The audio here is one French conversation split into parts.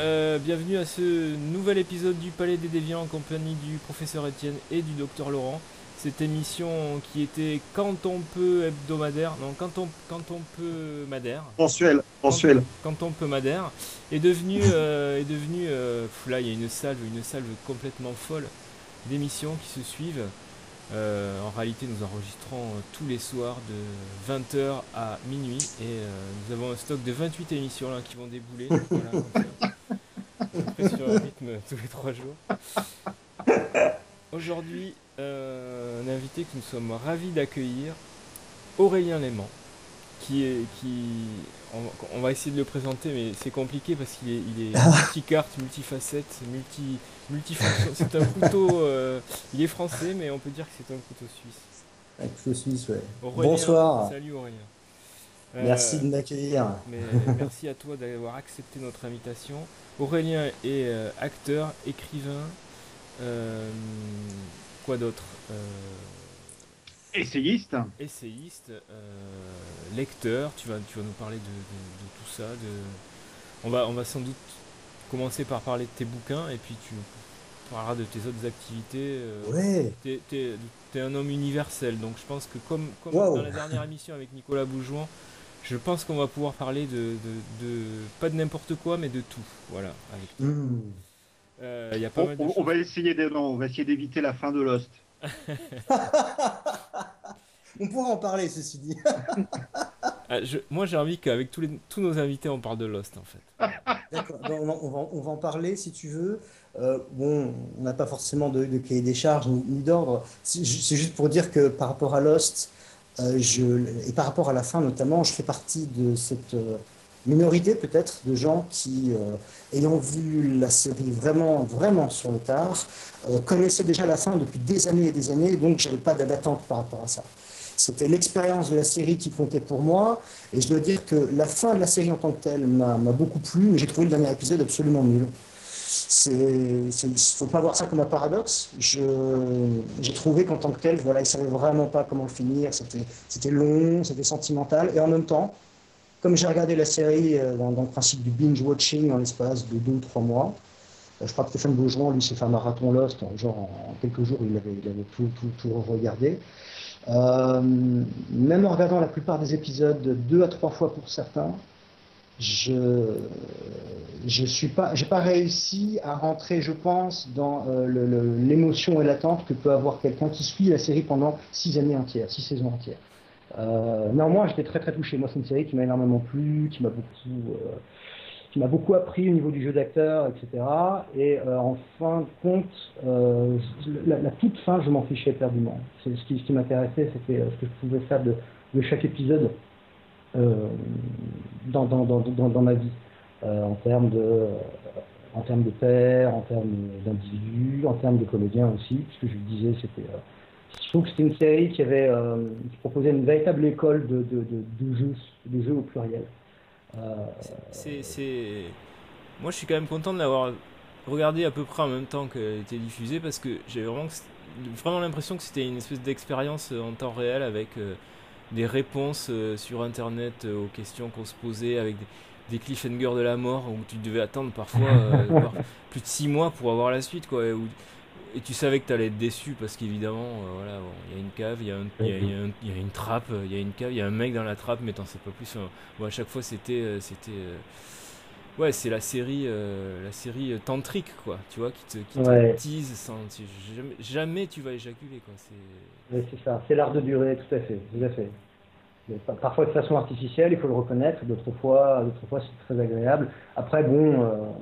euh, bienvenue à ce nouvel épisode du Palais des Déviants en compagnie du professeur Étienne et du docteur Laurent. Cette émission qui était quand on peut hebdomadaire, non, quand on, quand on peut madère. Mensuel, mensuel. Quand, on peut madère, est devenue, euh, est devenue euh, là il y a une salve, une salve complètement folle d'émissions qui se suivent. Euh, en réalité, nous enregistrons euh, tous les soirs de 20h à minuit et euh, nous avons un stock de 28 émissions là, qui vont débouler. Voilà, sur un rythme tous les 3 jours. Aujourd'hui, un invité que nous sommes ravis d'accueillir, Aurélien Léman, qui est, qui, on, va essayer de le présenter, mais c'est compliqué parce qu'il est, il est multicarte, multifacette, multi, multifonction. C'est un couteau. Euh, il est français, mais on peut dire que c'est un couteau suisse. Un couteau suisse, ouais. Bonsoir. Salut Aurélien. merci de m'accueillir. merci à toi d'avoir accepté notre invitation. Aurélien est euh, acteur, écrivain. Euh, quoi d'autre Essayiste. Essayiste, lecteur. Tu vas, tu vas nous parler de, tout ça. De... On, va, on va sans doute commencer par parler de tes bouquins et puis tu parlera de tes autres activités. Euh, ouais. Tu es, un homme universel, donc je pense que comme, comme dans la dernière émission avec Nicolas Boujouan, je pense qu'on va pouvoir parler de, de, pas de n'importe quoi, mais de tout. Voilà. Euh, y a pas on, on va essayer on va essayer d'éviter la fin de Lost. on pourra en parler, ceci dit. Ah, moi, j'ai envie qu'avec tous, tous nos invités, on parle de Lost, en fait. D'accord, on, va, on, va, en parler si tu veux. Euh, bon, on n'a pas forcément de, cahier des charges ni, d'ordre. C'est juste pour dire que par rapport à Lost, euh, je, et par rapport à la fin notamment, je fais partie de cette euh, minorité peut-être de gens qui, ayant vu la série vraiment, vraiment sur le tard, connaissaient déjà la fin depuis des années et des années, donc je n'avais pas d'attente par rapport à ça. C'était l'expérience de la série qui comptait pour moi. Et je dois dire que la fin de la série en tant que telle m'a beaucoup plu, mais j'ai trouvé le dernier épisode absolument nul. Il ne faut pas voir ça comme un paradoxe. J'ai trouvé qu'en tant que tel, voilà, il ne savait vraiment pas comment le finir. C'était long, c'était sentimental. Et en même temps, comme j'ai regardé la série euh, dans, le principe du binge-watching en l'espace de deux ou trois mois, euh, je crois que Stéphane Beaujean, lui, s'est fait un marathon Lost. Genre, en quelques jours, il avait, il avait tout, tout, tout regardé. Euh, même en regardant la plupart des épisodes deux à trois fois pour certains, je je suis pas j'ai pas réussi à rentrer je pense dans euh, l'émotion et l'attente que peut avoir quelqu'un qui suit la série pendant six années entières six saisons entières. Euh, néanmoins j'étais très très touché. Moi c'est une série qui m'a énormément plu qui m'a beaucoup euh, qui m'a beaucoup appris au niveau du jeu d'acteur, etc. Et euh, en fin de compte, euh, la, toute fin, je m'en fichais éperdument. Ce qui, ce qui m'intéressait, c'était euh, ce que je pouvais faire de, de chaque épisode dans, dans, dans, dans, ma vie, en termes de en termes de père, en termes d'individus, en termes de comédiens aussi. Ce que je disais, c'était je trouve que c'était une série qui avait qui proposait une véritable école de, de, de jeux, de jeux au pluriel. C'est, Moi, je suis quand même content de l'avoir regardé à peu près en même temps qu'elle était diffusée parce que j'ai vraiment, vraiment l'impression que c'était une espèce d'expérience en temps réel avec euh, des réponses euh, sur internet euh, aux questions qu'on se posait, avec des, cliffhangers de la mort où tu devais attendre parfois plus de 6 mois pour avoir la suite. quoi. Et tu savais que tu allais être déçu parce qu'évidemment, euh, voilà, il y a une cave, il y, a une trappe, il y a une cave, il y a un mec dans la trappe, mais t'en sais pas plus. bon, à chaque fois, c'était. euh, c'était euh, ouais, c'est la série, euh, la série tantrique, quoi, tu vois, qui te, qui tease sans. jamais, jamais, tu vas éjaculer, quoi. C'est c'est ça, c'est l'art de durer, tout à fait, tout à fait. Parfois de façon artificielle, il faut le reconnaître, d'autres fois, d'autres fois c'est très agréable. Après, bon,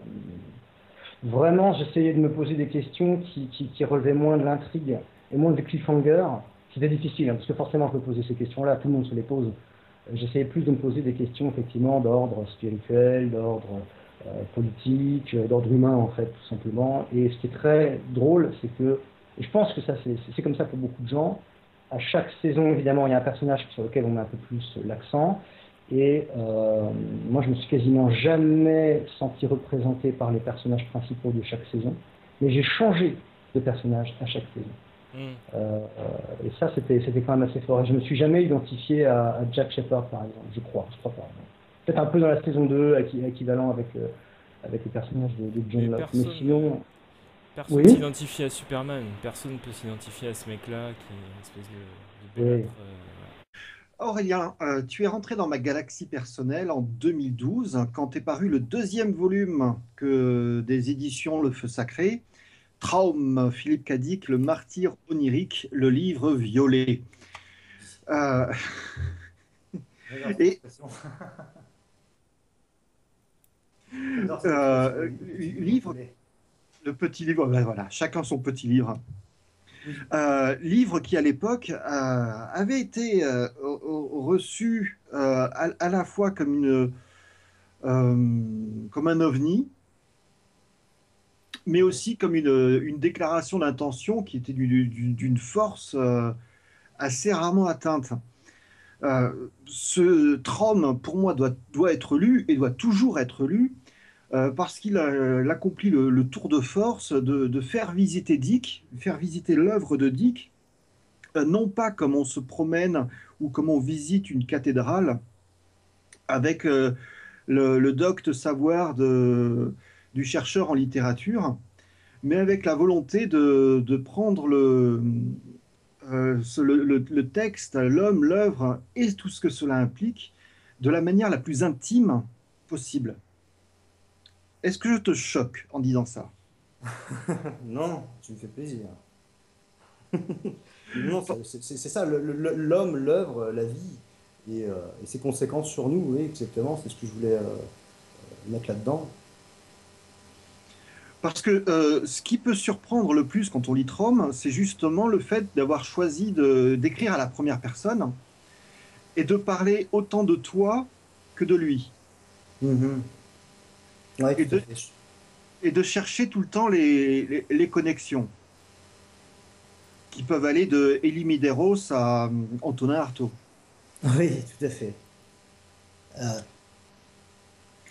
vraiment, j'essayais de me poser des questions qui, qui, relevaient moins de l'intrigue et moins de cliffhanger. C'était difficile, hein, parce que forcément, je peux poser ces questions-là, tout le monde se les pose. J'essayais plus de me poser des questions, effectivement, d'ordre spirituel, d'ordre euh, politique, euh, d'ordre humain, en fait, tout simplement. Et ce qui est très drôle, c'est que, et je pense que ça, c'est comme ça pour beaucoup de gens, à chaque saison, évidemment, il y a un personnage sur lequel on met un peu plus l'accent. Et euh, moi, je me suis quasiment jamais senti représenté par les personnages principaux de chaque saison, mais j'ai changé de personnage à chaque saison. Hmm. Euh, et ça, c'était quand même assez fort. Et je me suis jamais identifié à, Jack Shepard, par exemple, je crois. Je crois pas. Peut-être un peu dans la saison 2, équivalent avec, euh, avec les personnages de, John Locke. Mais sinon. Personne ne s'identifie à Superman. Personne ne peut s'identifier à ce mec-là qui est une espèce de, de oui. Aurélien, euh, tu es rentré dans ma galaxie personnelle en 2012 quand est paru le deuxième volume que des éditions Le Feu Sacré, Traum, Philippe Cadic, Le Martyr onirique, le livre violet. Euh... Et... euh, livre, le petit livre, ben voilà, chacun son petit livre. Euh, livre qui à l'époque euh, avait été euh, reçu à, la fois comme, une, comme un ovni, mais aussi comme une, déclaration d'intention qui était d'une force assez rarement atteinte. ce trône, pour moi, doit, doit être lu et doit toujours être lu euh, parce qu'il a accompli le, tour de force de, faire visiter Dick, faire visiter l'œuvre de Dick, euh, non pas comme on se promène ou comme on visite une cathédrale, avec euh, le, docte savoir du chercheur en littérature, mais avec la volonté de, prendre le, le texte, l'homme, l'œuvre et tout ce que cela implique de la manière la plus intime possible. Est-ce que je te choque en disant ça Non, tu me fais plaisir. non, c'est ça, l'homme, l'œuvre, la vie euh, et, ses conséquences sur nous, oui, exactement, c'est ce que je voulais euh, mettre là-dedans. Parce que euh, ce qui peut surprendre le plus quand on lit Trom, c'est justement le fait d'avoir choisi d'écrire à la première personne et de parler autant de toi que de lui. Et, de, chercher tout le temps les, connexions qui peuvent aller de Elie Medeiros à euh, Antonin Artaud. Oui, tout à fait. Euh,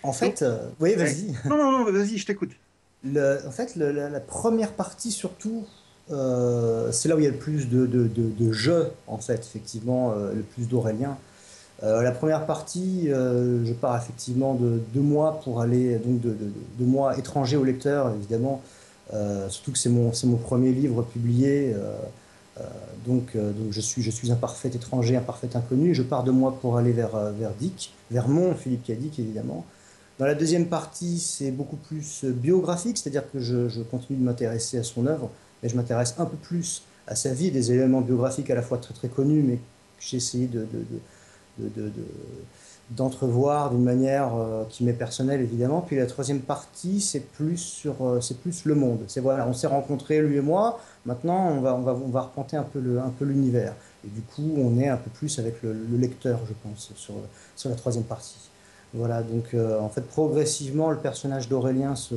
en fait, euh, oui, vas-y. Non, non, non, vas-y, je t'écoute. en fait, la, première partie, surtout, c'est là où il y a le plus de, de, de, jeux, en fait, effectivement, le plus d'Aurélien. Euh, la première partie, euh, je pars effectivement de deux mois pour aller, donc de, deux mois étranger au lecteur, évidemment, euh, surtout que c'est mon, mon premier livre publié, donc, je, suis, je suis un parfait étranger, un parfait inconnu. Je pars de moi pour aller vers, vers Dick, vers mon Philippe Cadic, évidemment. Dans la deuxième partie, c'est beaucoup plus biographique, c'est-à-dire que je, continue de m'intéresser à son œuvre, mais je m'intéresse un peu plus à sa vie, des éléments biographiques à la fois très très connus, mais j'ai essayé de, de d'entrevoir d'une manière euh, qui m'est personnelle évidemment. Puis la troisième partie, c'est plus sur, euh, c'est plus le monde. C'est voilà, on s'est rencontrés lui et moi. Maintenant, on va, on va, on va repenter un peu le, un peu l'univers. Et du coup, on est un peu plus avec le, lecteur, je pense, sur, sur la troisième partie. Voilà, donc euh, en fait, progressivement, le personnage d'Aurélien se,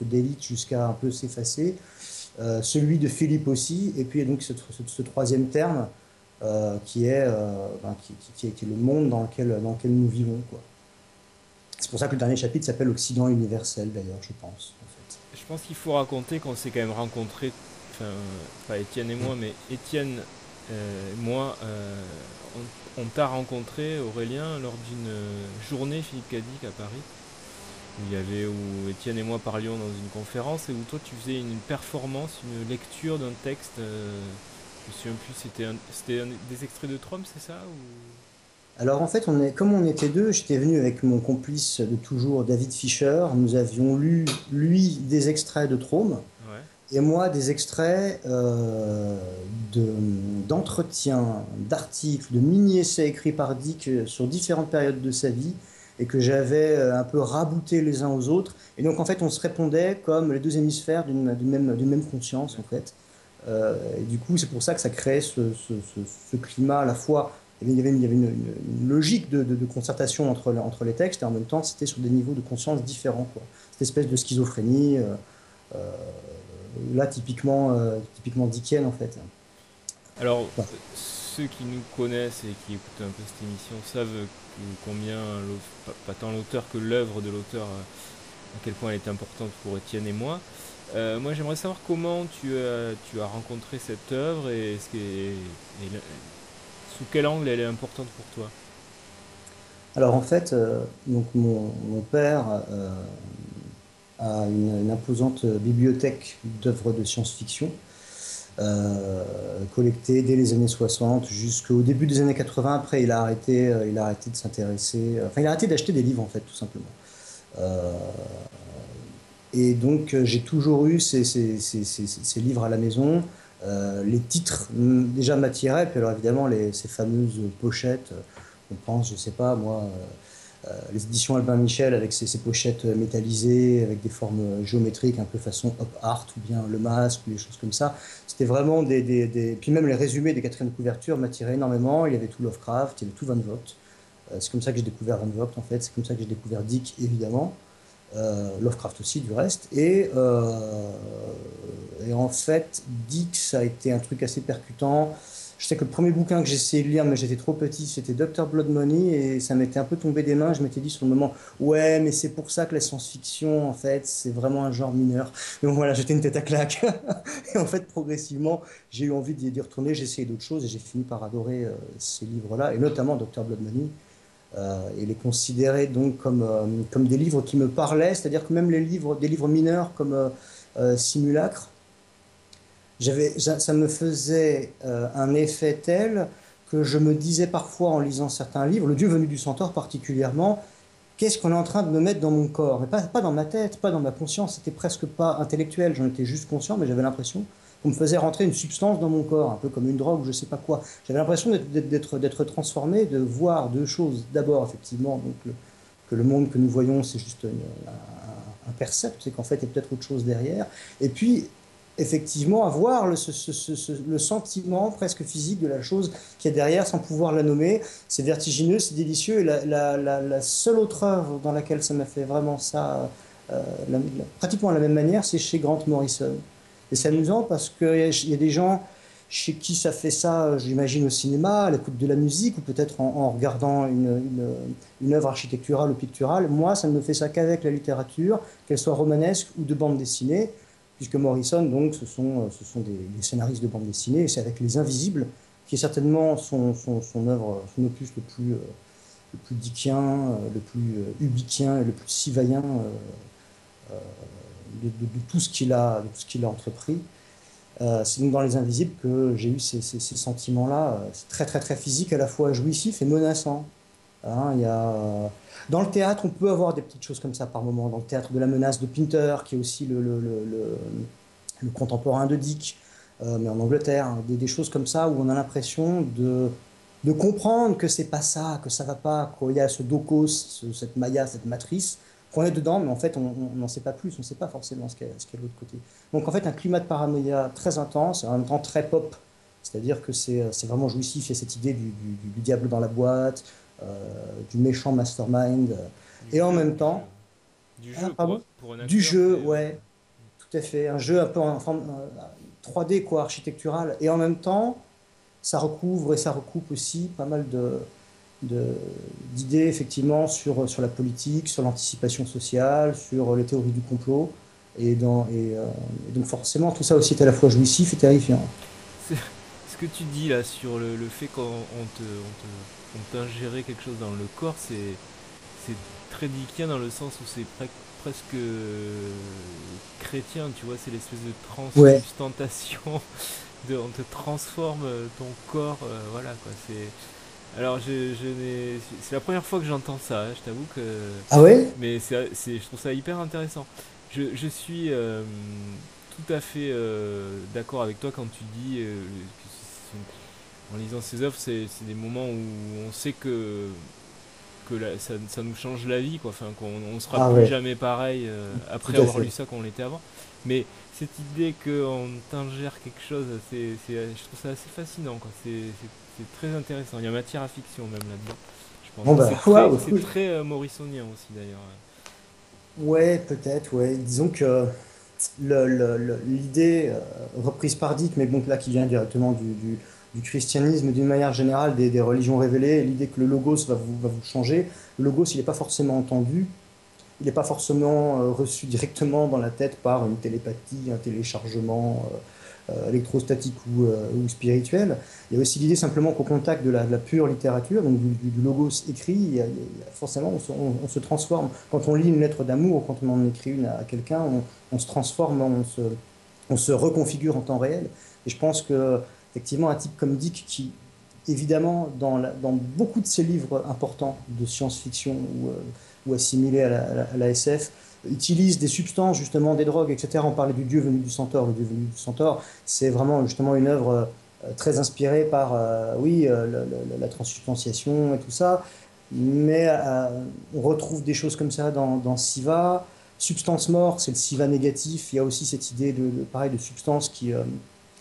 délite jusqu'à un peu s'effacer. celui de Philippe aussi, et puis donc ce, troisième terme, qui, est, euh, ben, qui, qui, est, le monde dans lequel, dans lequel nous vivons. Quoi. C'est pour ça que le dernier chapitre s'appelle Occident universel, d'ailleurs, je pense. En fait. Je pense qu'il faut raconter qu'on s'est quand même rencontrés, enfin, pas Étienne et moi, mais Étienne euh, et moi, on, t'a rencontré, Aurélien, lors d'une journée Philippe Cadic à Paris. Où il y avait où Étienne et moi parlions dans une conférence et où toi tu faisais une performance, une lecture d'un texte me souviens plus, c'était des extraits de Trom, c'est ça Alors en fait, on est, comme on était deux, j'étais venu avec mon complice de toujours, David Fischer. Nous avions lu, lui, des extraits de Trom. Et moi, des extraits euh, d'entretiens, d'articles, de mini-essais écrits par Dick euh, sur différentes périodes de sa vie et que j'avais euh, un peu rabouté les uns aux autres. Et donc, en fait, on se répondait comme les deux hémisphères d'une même, même conscience, en fait. Euh, et du coup, c'est pour ça que ça crée ce, climat à la fois. Il y avait, il y avait une, logique de, concertation entre, entre les textes et en même temps, c'était sur des niveaux de conscience différents. Quoi. Cette espèce de schizophrénie, euh, euh, là, typiquement, typiquement Dickens, en fait. Alors, ceux qui nous connaissent et qui écoutent un peu cette émission savent combien, pas tant l'auteur que l'œuvre de l'auteur, à quel point elle est importante pour Étienne et moi. Euh, moi, j'aimerais savoir comment tu as, tu as rencontré cette œuvre et, sous quel angle elle est importante pour toi? Alors en fait, euh, donc mon, père, euh, à une, imposante bibliothèque d'œuvres de science-fiction. collectées dès les années 60 jusqu'au début des années 80. Après, il a arrêté, il a arrêté de s'intéresser. Enfin, il a arrêté d'acheter des livres, en fait, tout simplement. Et donc, j'ai toujours eu ces, ces, ces, livres à la maison. les titres déjà m'attiraient, puis alors évidemment ces fameuses pochettes, on pense, je sais pas moi, euh, les éditions Albin Michel avec ses, pochettes métallisées, avec des formes géométriques un peu façon Hop Art ou bien Le Masque ou des choses comme ça. C'était vraiment des, Puis même les résumés des quatrièmes couvertures m'attiraient énormément. Il y avait tout Lovecraft, il y avait tout Van Vogt. Euh, c'est comme ça que j'ai découvert Van Vogt en fait. C'est comme ça que j'ai découvert Dick évidemment. Euh, Lovecraft aussi du reste. Et, et en fait, Dick, ça a été un truc assez percutant. Je sais que le premier bouquin que j'ai essayé de lire, mais j'étais trop petit, c'était Dr. Blood Money, et ça m'était un peu tombé des mains. Je m'étais dit sur le moment, ouais, mais c'est pour ça que la science-fiction, en fait, c'est vraiment un genre mineur. Donc voilà, j'étais une tête à claque. et en fait, progressivement, j'ai eu envie d'y retourner, j'ai essayé d'autres choses, et j'ai fini par adorer euh, ces livres-là, et notamment Dr. Blood Money. Euh, et les considérer donc comme, euh, comme des livres qui me parlaient, c'est-à-dire que même les livres, des livres mineurs comme Simulacre, ça me faisait euh, un effet tel que je me disais parfois en lisant certains livres, le Dieu venu du centaure particulièrement, qu'est-ce qu'on est en train de me mettre dans mon corps? Mais pas, pas dans ma tête, pas dans ma conscience, c'était presque pas intellectuel, j'en étais juste conscient, mais j'avais l'impression qu'on me faisait rentrer une substance dans mon corps, un peu comme une drogue, je sais pas quoi. J'avais l'impression d'être transformé, de voir deux choses. D'abord, effectivement, que le monde que nous voyons, c'est juste un, un percept, c'est qu'en fait, il y a peut-être autre chose derrière. Et puis, effectivement avoir le, sentiment presque physique de la chose qui est derrière sans pouvoir la nommer. C'est vertigineux, c'est délicieux. Et la, la, seule autre œuvre dans laquelle ça m'a fait vraiment ça, euh, pratiquement de la même manière, c'est chez Grant Morrison. Et c'est amusant parce qu'il y, a des gens chez qui ça fait ça, j'imagine, au cinéma, à l'écoute de la musique, ou peut-être en, regardant une, œuvre architecturale ou picturale. Moi, ça ne me fait ça qu'avec la littérature, qu'elle soit romanesque ou de bande dessinée puisque Morrison, donc, ce sont, euh, des, scénaristes de bande dessinée, et c'est avec Les Invisibles, qui est certainement son, œuvre, son opus le plus, euh, le plus dickien, euh, le plus ubikien et le plus sivaïen de, tout ce qu'il a, de tout ce qu'il a entrepris. c'est donc dans Les Invisibles que j'ai eu ces, sentiments-là. C'est très, très, très physique, à la fois jouissif et menaçant. Hein, y a dans le théâtre, on peut avoir des petites choses comme ça par moment. Dans le théâtre de la menace de Pinter, qui est aussi le, contemporain de Dick, euh, mais en Angleterre, hein, des, des, choses comme ça où on a l'impression de, comprendre que c'est pas ça, que ça va pas, qu'il y a ce docos, cette maya, cette matrice, qu'on est dedans, mais en fait, on n'en sait pas plus, on ne sait pas forcément ce qu'il y, a de l'autre côté. Donc en fait, un climat de paranoïa très intense, en même temps très pop, c'est-à-dire que c'est vraiment jouissif, il y a cette idée du, du, du diable dans la boîte, euh, du méchant mastermind. et en même temps. Du jeu, ah, pour, un Du jeu, ouais. Tout à fait. Un jeu un peu en forme 3D, quoi, architectural. Et en même temps, ça recouvre et ça recoupe aussi pas mal de d'idées effectivement sur, sur la politique, sur l'anticipation sociale, sur les théories du complot. Et, dans, et, euh, donc forcément, tout ça aussi est à la fois jouissif et terrifiant. Ce que tu dis là sur le, le fait qu'on te, on ingérer quelque chose dans le corps, c'est c'est très dickien dans le sens où c'est presque chrétien, tu vois, c'est l'espèce de transsubstantation, de, on te transforme euh, ton corps, euh, voilà quoi, c'est... Alors je, je c'est la première fois que j'entends ça, je t'avoue que... Ah ouais? Mais c'est, je trouve ça hyper intéressant. Je, je suis euh, tout à fait d'accord avec toi quand tu dis en lisant ses œuvres, c'est des moments où on sait que, que ça, ça, nous change la vie, quoi. Enfin, qu'on on sera ah plus jamais pareil euh, après avoir lu ça qu'on l'était avant. Mais cette idée qu'on t'ingère quelque chose, c'est, je trouve ça assez fascinant, quoi. C'est, très intéressant. Il y a matière à fiction même là-dedans. Je pense. Bah, c'est très, euh, morrisonien aussi d'ailleurs. Ouais, peut-être, ouais. Disons que l'idée euh, reprise par Dick, mais bon, là qui vient directement du du christianisme d'une manière générale, des, religions révélées, l'idée que le logos va vous, va vous changer. Le logos, il n'est pas forcément entendu, il n'est pas forcément euh, reçu directement dans la tête par une télépathie, un téléchargement, électrostatique ou, ou spirituel. Il y a aussi l'idée simplement qu'au contact de la, pure littérature, donc du, logos écrit, forcément on se, transforme. Quand on lit une lettre d'amour, quand on en écrit une à quelqu'un, on, se transforme, on se, on se reconfigure en temps réel. Et je pense que effectivement un type comme Dick qui évidemment, dans, beaucoup de ces livres importants de science-fiction ou, ou, assimilés à la, SF, utilise des substances, justement des drogues, etc. On parlait du dieu venu du centaure. Le dieu venu du centaure, c'est vraiment justement une œuvre euh, très inspirée par, euh, oui, euh, la transubstantiation et tout ça. Mais on retrouve des choses comme ça dans, Siva. Substance mort, c'est le Siva négatif. Il y a aussi cette idée de, pareil, de substances qui,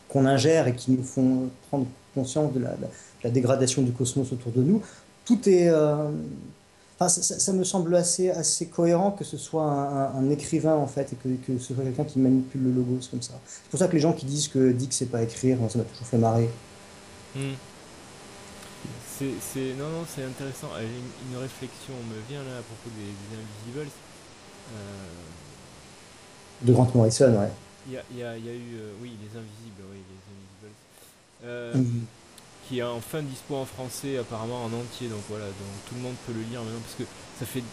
qu'on ingère et qui nous font prendre conscience de la dégradation du cosmos autour de nous. Tout est. Euh, ça, me semble assez, assez cohérent que ce soit un, écrivain en fait et que, que ce soit quelqu'un qui manipule le logo comme ça. C'est pour ça que les gens qui disent que Dick sait pas écrire, ça m'a toujours fait marrer. Hmm. C'est, non, non, c'est intéressant. Une, une, réflexion me vient là à propos des, Invisibles. Euh, de Grant Morrison, ouais. Il y a, y, a, y a, eu, euh, oui, les Invisibles, oui, les Invisibles. Mm qui est enfin dispo en français apparemment en entier donc voilà donc tout le monde peut le lire maintenant parce que ça fait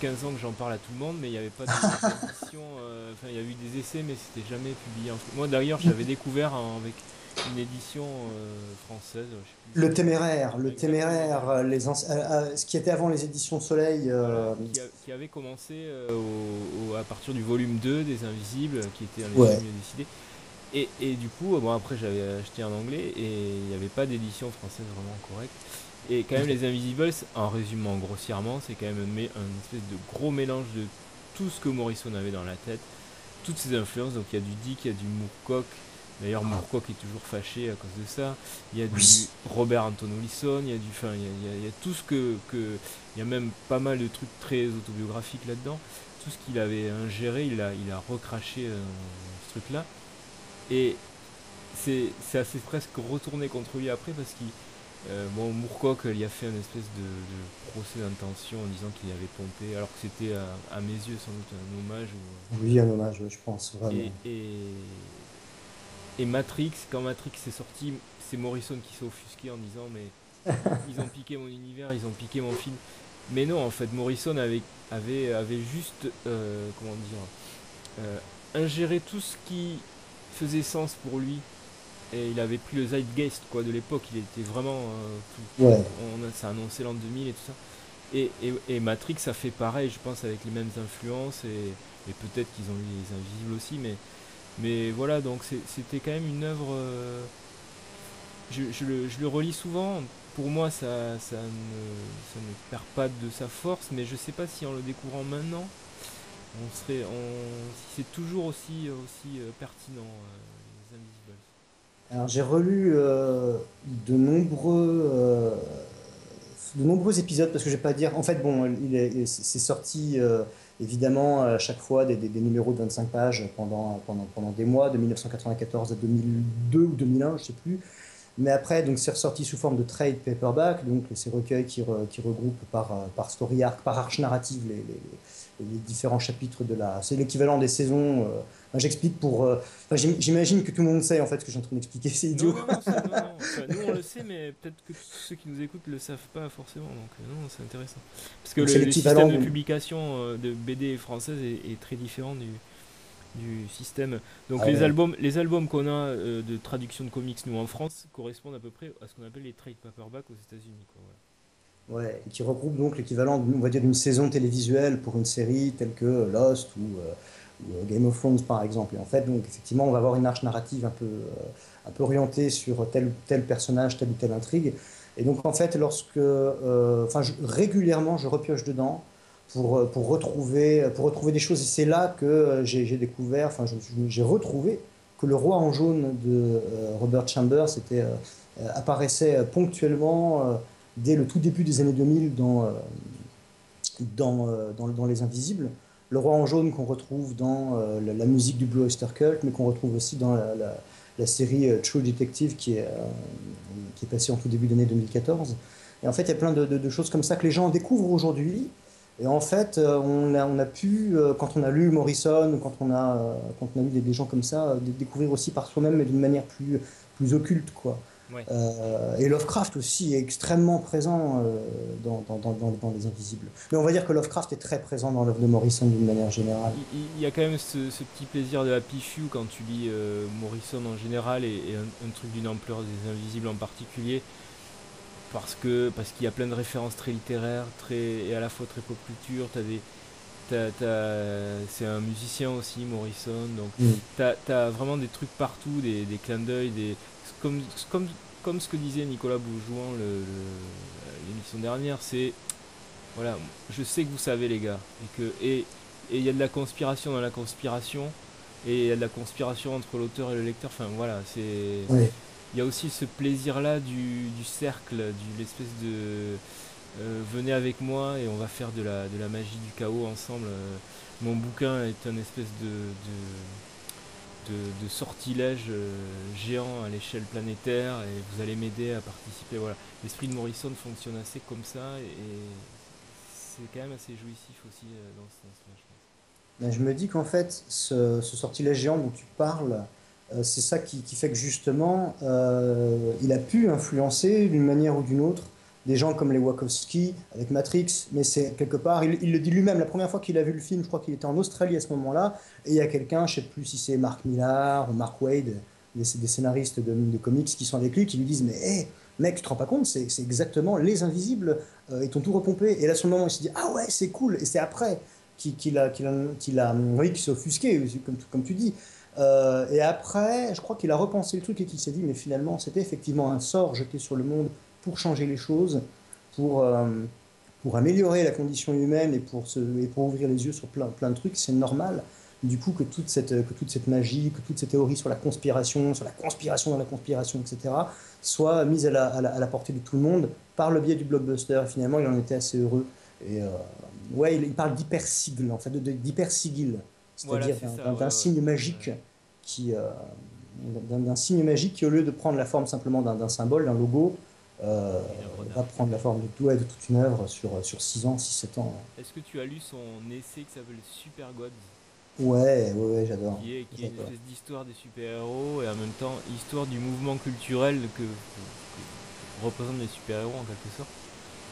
15 ans que j'en parle à tout le monde mais il n'y avait pas d'édition euh, enfin il y a eu des essais mais c'était jamais publié en moi d'ailleurs j'avais découvert avec une édition euh, française le téméraire le téméraire euh, les ce qui était avant les éditions Soleil qui, avait commencé à partir du volume 2 des Invisibles qui était un ouais. mieux décidé et, et, du coup, bon après j'avais acheté en anglais et il n'y avait pas d'édition française vraiment correcte. Et quand même les Invisibles, en résumant grossièrement, c'est quand même un, un, espèce de gros mélange de tout ce que Morrison avait dans la tête, toutes ses influences. Donc il y a du Dick, il y a du Moorcock. D'ailleurs. Moorcock est toujours fâché à cause de ça. Il y a du Robert Anton Wilson, il y a du, enfin il y a, il y a, tout ce que, que, il y a même pas mal de trucs très autobiographiques là-dedans. Tout ce qu'il avait ingéré, il a, il a recraché euh, ce truc-là. Et c'est assez presque retourné contre lui après parce qu'il. Euh, bon, Moorcock il a fait une espèce de, procès d'intention en disant qu'il avait pompé, alors que c'était à, mes yeux sans doute un hommage. Ou... Oui, un hommage, je pense, vraiment. Et, et, Matrix, quand Matrix est sorti, c'est Morrison qui s'est offusqué en disant Mais ils ont piqué mon univers, ils ont piqué mon film. Mais non, en fait, Morrison avait, avait, avait juste, euh, comment dire, euh, ingéré tout ce qui faisait sens pour lui. Et il avait pris le zeitgeist quoi, de l'époque. Il était vraiment. Euh, ouais. on a, ça annoncé l'an 2000 et tout ça. Et, et, Matrix a fait pareil, je pense, avec les mêmes influences. Et, et peut-être qu'ils ont eu les Invisibles aussi. Mais, mais voilà, donc c'était quand même une œuvre. Euh, je, je, le, je, le, relis souvent. Pour moi, ça, ça, ne, ça ne perd pas de sa force. Mais je sais pas si en le découvrant maintenant on serait, on, c'est toujours aussi, aussi euh, pertinent, euh, les Invisibles. Alors j'ai relu euh, de nombreux, de nombreux épisodes parce que je vais pas dire. En fait, bon, il est, c'est sorti évidemment à chaque fois des, des, numéros de 25 pages pendant, pendant, pendant des mois, de 1994 à 2002 ou 2001, je sais plus. Mais après, donc c'est ressorti sous forme de trade paperback, donc ces recueils qui, regroupent par, par story arc, par arche narrative les différents chapitres de la. C'est l'équivalent des saisons. Euh, j'explique pour. Euh, j'imagine que tout le monde sait en fait ce que je suis en train d'expliquer. C'est idiot. nous on le sait, mais peut-être que ceux qui nous écoutent le savent pas forcément. Donc euh, non, c'est intéressant. Parce que le, système de publication de BD française est, très différent du, du système. Donc ah les, albums, les albums qu'on a de traduction de comics nous en France correspondent à peu près à ce qu'on appelle les trade paperback aux États-Unis. Ouais, qui regroupe donc l'équivalent, on va dire, d'une saison télévisuelle pour une série telle que Lost ou, euh, euh, Game of Thrones par exemple. Et en fait, donc effectivement, on va avoir une arche narrative un peu, euh, un peu orientée sur tel ou tel personnage, telle ou telle intrigue. Et donc en fait, lorsque, enfin, régulièrement, je repioche dedans pour, pour retrouver, pour retrouver des choses. Et c'est là que j'ai découvert, enfin, j'ai retrouvé que le roi en jaune de Robert Chambers était, apparaissait ponctuellement dès le tout début des années 2000 dans, euh, euh, dans, dans Les Invisibles. Le Roi en jaune qu'on retrouve dans euh, la, musique du Blue Oyster Cult, mais qu'on retrouve aussi dans la, la, série True Detective qui est, qui est passée en tout début d'année 2014. Et en fait, il y a plein de, choses comme ça que les gens découvrent aujourd'hui, Et en fait, on a, on a pu, quand on a lu Morrison, quand on a, quand on a lu des, des gens comme ça, découvrir aussi par soi-même, mais d'une manière plus, plus occulte, quoi. Et Lovecraft aussi est extrêmement présent dans, dans, dans, dans, Les Invisibles. Mais on va dire que Lovecraft est très présent dans l'œuvre de Morrison d'une manière générale. Il, y a quand même ce, petit plaisir de Happy Few quand tu lis Morrison en général et, un, un, truc d'une ampleur des Invisibles en particulier parce que parce qu'il y a plein de références très littéraires, très et à la fois très pop culture. T'as des c'est un musicien aussi, Morrison, donc mm. t'as as vraiment des trucs partout, des, des clins d'œil, des comme, comme, comme ce que disait Nicolas Boujouan l'émission dernière, c'est voilà, je sais que vous savez les gars, et que et il y a de la conspiration dans la conspiration, et il y a de la conspiration entre l'auteur et le lecteur. Enfin voilà, c'est il y a aussi ce plaisir-là du, cercle, de l'espèce de euh, venez avec moi et on va faire de la, de la magie du chaos ensemble. Euh, mon bouquin est un espèce de, de, sortilège euh, géant à l'échelle planétaire et vous allez m'aider à participer. Voilà. L'esprit de Morrison fonctionne assez comme ça et, c'est quand même assez jouissif aussi dans ce sens-là, je me dis qu'en fait, ce, ce sortilège géant dont tu parles, euh, c'est ça qui, fait que justement, euh, il a pu influencer d'une manière ou d'une autre des gens comme les Wachowski avec Matrix, mais c'est quelque part, il, le dit lui-même, la première fois qu'il a vu le film, je crois qu'il était en Australie à ce moment-là, et il y a quelqu'un, je ne sais plus si c'est Mark Millar ou Mark Wade, des, scénaristes de, comics qui sont avec lui, qui lui disent, mais hé, mec, tu te rends pas compte, c'est exactement Les Invisibles, euh, ils t'ont tout repompé, et là, sur le moment, il s'est dit, ah ouais, c'est cool, et c'est après qu'il a, qu'il a, qu'il a, s'est offusqué, comme, comme tu dis, euh, et après, je crois qu'il a repensé le truc et qu'il s'est dit, mais finalement, c'était effectivement un sort jeté sur le monde pour changer les choses, pour, euh, pour améliorer la condition humaine et pour, se, et pour ouvrir les yeux sur plein, plein de trucs. C'est normal, du coup, que toute, cette, que toute cette magie, que toutes ces théories sur la conspiration, sur la conspiration dans la conspiration, etc., soient mises à la, à la, portée de tout le monde par le biais du blockbuster. Finalement, il en était assez heureux. Et euh, ouais, il, parle d'hypersigle, en fait, d'hypersigil c'est-à-dire d'un signe magique qui euh, d'un signe magique qui au lieu de prendre la forme simplement d'un symbole, d'un logo, euh, va prendre la forme de, tout, de toute une œuvre sur, sur 6 ans, 6-7 ans. Est-ce que tu as lu son essai qui s'appelle Super Gods? Ouais, ouais, ouais j'adore. Qui est, qui est une espèce d'histoire des super-héros et en même temps histoire du mouvement culturel que, représentent les super-héros en quelque sorte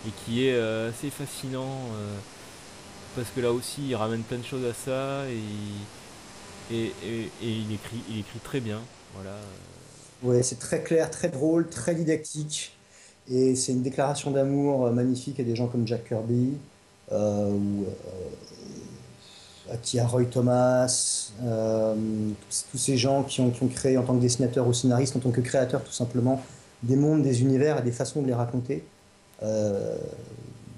et qui est euh, assez fascinant. Euh, parce que là aussi il ramène plein de choses à ça et, et, et, il, écrit, il écrit très bien. Voilà. Ouais, c'est très clair, très drôle, très didactique. Et c'est une déclaration d'amour euh, magnifique à des gens comme Jack Kirby, euh, ou euh, à Roy Thomas, euh, tous, ces gens qui ont, qui ont, créé en tant que dessinateur ou scénariste, en tant que créateur tout simplement, des mondes, des univers et des façons de les raconter.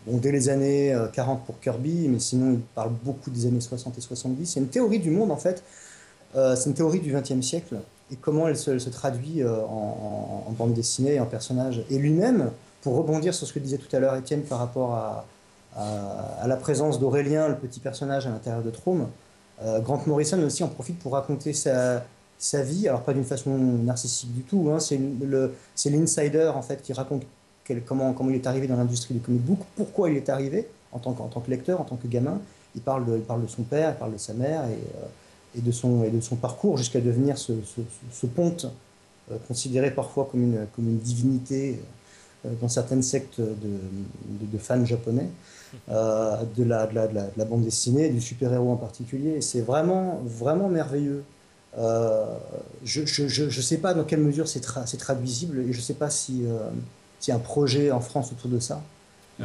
Bon, dès les années 40 euh, pour Kirby, mais sinon il parle beaucoup des années 60 et 70. C'est une théorie du monde en fait, c'est une théorie du XXe siècle et comment elle se, traduit euh, en, bande dessinée et en personnage. Et lui-même, pour rebondir sur ce que disait tout à l'heure Étienne par rapport à, la présence d'Aurélien, le petit personnage à l'intérieur de Trôme, Grant Morrison aussi en profite pour raconter sa, vie, alors pas d'une façon narcissique du tout, hein, c'est l'insider en fait qui raconte comment, il est arrivé dans l'industrie du comic book, pourquoi il est arrivé en tant, que lecteur, en tant que gamin. Il parle de, il parle de son père, il parle de sa mère et, euh, et de, son, et de son parcours jusqu'à devenir ce, ce, ponte euh, considéré parfois comme une, comme une divinité euh, dans certaines sectes de, fans japonais, de, la, la, de, la, bande dessinée, du super-héros en particulier. C'est vraiment, vraiment merveilleux. je ne sais pas dans quelle mesure c'est traduisible et je ne sais pas si, y a un projet en France autour de ça. Euh,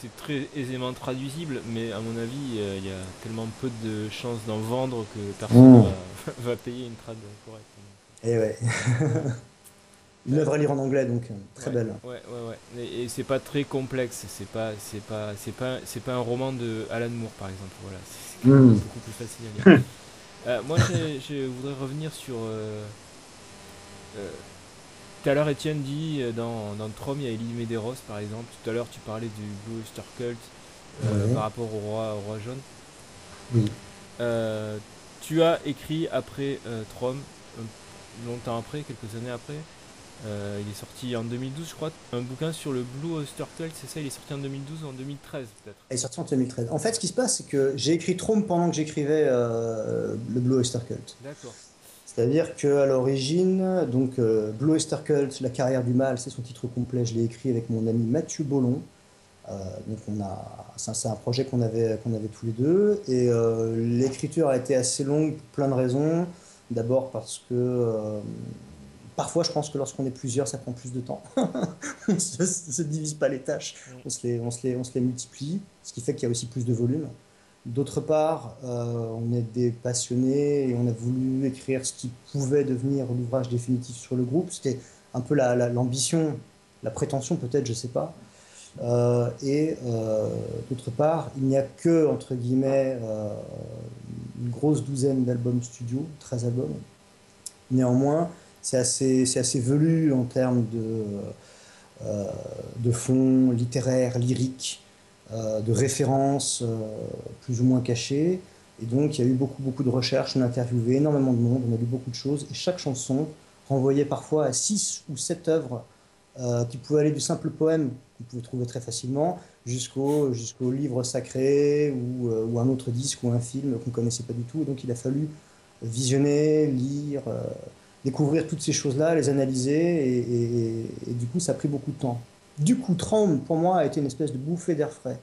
c'est très aisément traduisible, mais à mon avis, euh, il y a tellement peu de chances d'en vendre que personne mmh. va, payer une trad correcte. Et eh ouais. une œuvre à lire en anglais, donc euh, très belle. Ouais, ouais, ouais. Et, c'est pas très complexe. C'est pas, c'est pas, c'est pas, c'est pas un roman de Alan Moore, par exemple. Voilà, c'est mmh. beaucoup plus facile à lire. moi, je voudrais revenir sur tout à l'heure, Étienne dit euh, dans, dans Trom, il y a Elie Medeiros par exemple. Tout à l'heure, tu parlais du Blue Oyster Cult euh, par rapport au roi, roi jaune. Oui. Euh, tu as écrit après Trom, longtemps après, quelques années après, il est sorti en 2012, je crois. Un bouquin sur le Blue Oyster Cult, c'est ça Il est sorti en 2012 ou en 2013 peut-être? Il est sorti en 2013. En fait, ce qui se passe, c'est que j'ai écrit Trome pendant que j'écrivais le Blue Oyster Cult. D'accord. C'est-à-dire qu'à l'origine, donc euh, Blue Cult, la carrière du mal, c'est son titre complet. Je l'ai écrit avec mon ami Mathieu Bollon. donc on a, c'est un projet qu'on avait qu'on avait tous les deux et l'écriture a été assez longue pour plein de raisons. D'abord parce que Parfois, je pense que lorsqu'on est plusieurs, ça prend plus de temps. on ne se, divise pas les tâches, on se les, on, se les, on se les multiplie, ce qui fait qu'il y a aussi plus de volume. D'autre part, euh, on est des passionnés et on a voulu écrire ce qui pouvait devenir l'ouvrage définitif sur le groupe. C'était un peu l'ambition, la, prétention peut-être, je ne sais pas. Euh, et euh, d'autre part, il n'y a que, entre guillemets, une grosse douzaine d'albums studio, 13 albums. Néanmoins, c'est assez, assez velu en termes de, de fond littéraire, lyrique, de références euh, plus ou moins cachées. Et donc, il y a eu beaucoup, beaucoup de recherches, on a interviewé énormément de monde, on a lu beaucoup de choses, et chaque chanson renvoyait parfois à six ou sept œuvres qui pouvaient aller du simple poème qu'on pouvait trouver très facilement jusqu'au livre sacré ou, ou, un autre disque ou un film qu'on ne connaissait pas du tout. Et donc, il a fallu visionner, lire découvrir toutes ces choses-là, les analyser, et, du coup, ça a pris beaucoup de temps. Du coup, Tram, pour moi, a été une espèce de bouffée d'air frais,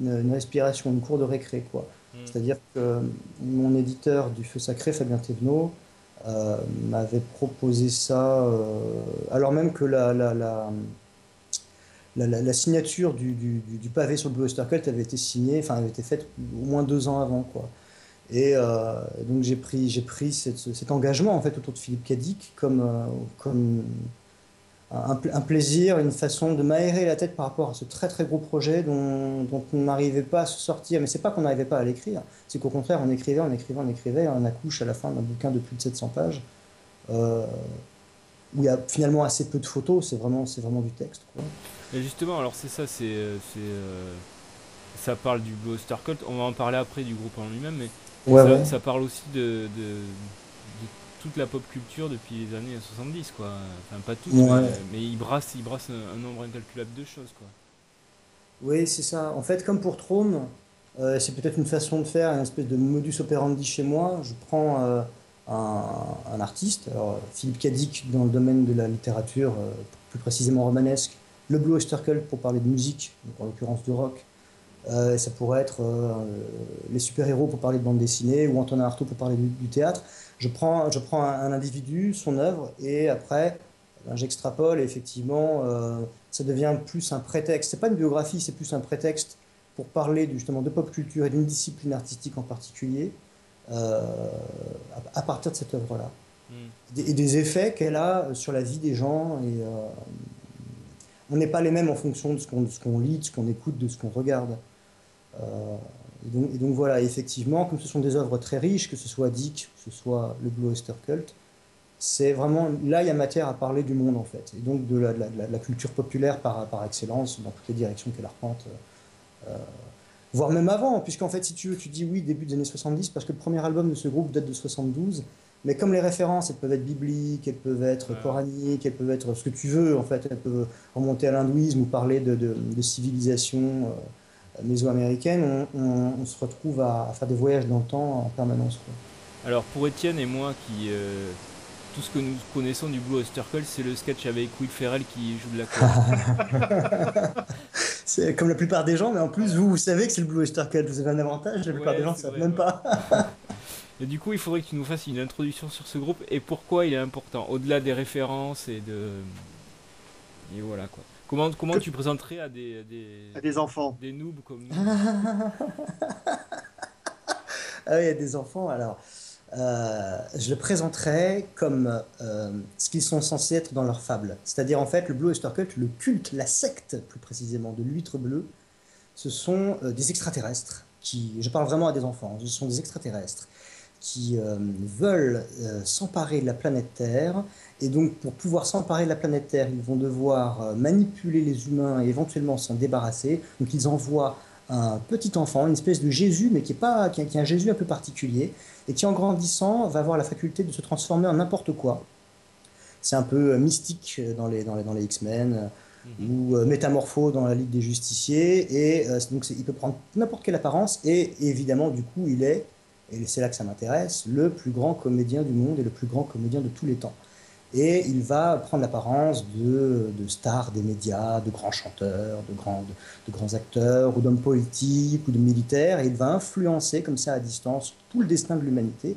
une, respiration, une cour de récré, quoi. Hmm. C'est-à-dire que mon éditeur du Feu Sacré, Fabien Thévenot, euh, m'avait proposé ça, euh, alors même que la, la, la, la signature du, du, du, pavé sur le Blue Oyster Cult avait été signée, enfin avait été faite au moins deux ans avant, quoi. Et euh, donc j'ai pris, j'ai pris cet engagement en fait autour de Philippe Cadic comme, euh, comme un, plaisir, une façon de m'aérer la tête par rapport à ce très très gros projet dont, dont on n'arrivait pas à se sortir. Mais c'est pas qu'on n'arrivait pas à l'écrire, c'est qu'au contraire on écrivait, on écrivait, on écrivait, on accouche à la fin d'un bouquin de plus de 700 pages. Euh, où il y a finalement assez peu de photos, c'est vraiment, c'est vraiment du texte. Et justement, alors c'est ça, c'est, ça parle du Blue Star Cult. On va en parler après du groupe en lui-même, mais ça, parle aussi de, toute la pop culture depuis les années 70, quoi. Enfin, pas toute, mais, il brasse, il brasse un, nombre incalculable de choses, quoi. Oui, c'est ça. En fait, comme pour Trône, euh, c'est peut-être une façon de faire, une espèce de modus operandi chez moi. Je prends euh, un, artiste, alors Philippe Cadic dans le domaine de la littérature, euh, plus précisément romanesque, le Blue Oyster Cult pour parler de musique, en l'occurrence de rock, ça pourrait être les super-héros pour parler de bande dessinée ou Antonin Artaud pour parler du, théâtre. Je prends, je prends un, individu, son œuvre, et après, ben, j'extrapole et effectivement, euh, ça devient plus un prétexte. C'est pas une biographie, c'est plus un prétexte pour parler justement de pop culture et d'une discipline artistique en particulier à, partir de cette œuvre-là. Hmm. Et des effets qu'elle a sur la vie des gens. Et, on n'est pas les mêmes en fonction de ce qu'on lit, de ce qu'on écoute, de ce qu'on regarde. Euh, et donc, voilà, effectivement, comme ce sont des œuvres très riches, que ce soit Dick, que ce soit le Blue Oyster Cult, c'est vraiment là il y a matière à parler du monde en fait, et donc de la, culture populaire par, par, excellence dans toutes les directions qu'elle arpente, euh, voire même avant, puisqu'en fait si tu veux, tu dis oui début des années 70 parce que le premier album de ce groupe date de 72, mais comme les références elles peuvent être bibliques, elles peuvent être coraniques, elles peuvent être ce que tu veux en fait, elles peuvent remonter à l'hindouisme ou parler de, de, civilisation. Euh, méso-américaine, on, se retrouve à, faire des voyages dans le temps en permanence. Alors pour Étienne et moi, qui euh, tout ce que nous connaissons du Blue Oyster Cult, c'est le sketch avec Will Ferrell qui joue de la corde. c'est comme la plupart des gens, mais en plus vous, vous savez que c'est le Blue Oyster Cult, vous avez un avantage, la plupart des gens ne savent même pas. et du coup, il faudrait que tu nous fasses une introduction sur ce groupe et pourquoi il est important, au-delà des références et de... Et voilà quoi. Comment, comment tu présenterais à des, à des, enfants Des noobs comme nous Ah oui, a des enfants, alors. Euh, je le présenterais comme euh, ce qu'ils sont censés être dans leur fable. C'est-à-dire, en fait, le Blue Oyster Cult, le culte, la secte, plus précisément, de l'huître bleue, ce sont euh, des extraterrestres qui. Je parle vraiment à des enfants, ce sont des extraterrestres qui veulent s'emparer de la planète Terre et donc, pour pouvoir s'emparer de la planète Terre, ils vont devoir euh, manipuler les humains et éventuellement s'en débarrasser. Donc, ils envoient un petit enfant, une espèce de Jésus, mais qui est, pas, qui est un Jésus un peu particulier, et qui, en grandissant, va avoir la faculté de se transformer en n'importe quoi. c'est un peu mystique dans les, dans les, dans les X-Men. Mhm. ou Métamorpho dans la Ligue des Justiciers, et donc il peut prendre n'importe quelle apparence, et évidemment, du coup, il est, et c'est là que ça m'intéresse, le plus grand comédien du monde et le plus grand comédien de tous les temps et il va prendre l'apparence de, stars des médias, de grands chanteurs, de grands, acteurs, ou d'hommes politiques, ou de militaires, et il va influencer comme ça à distance tout le destin de l'humanité,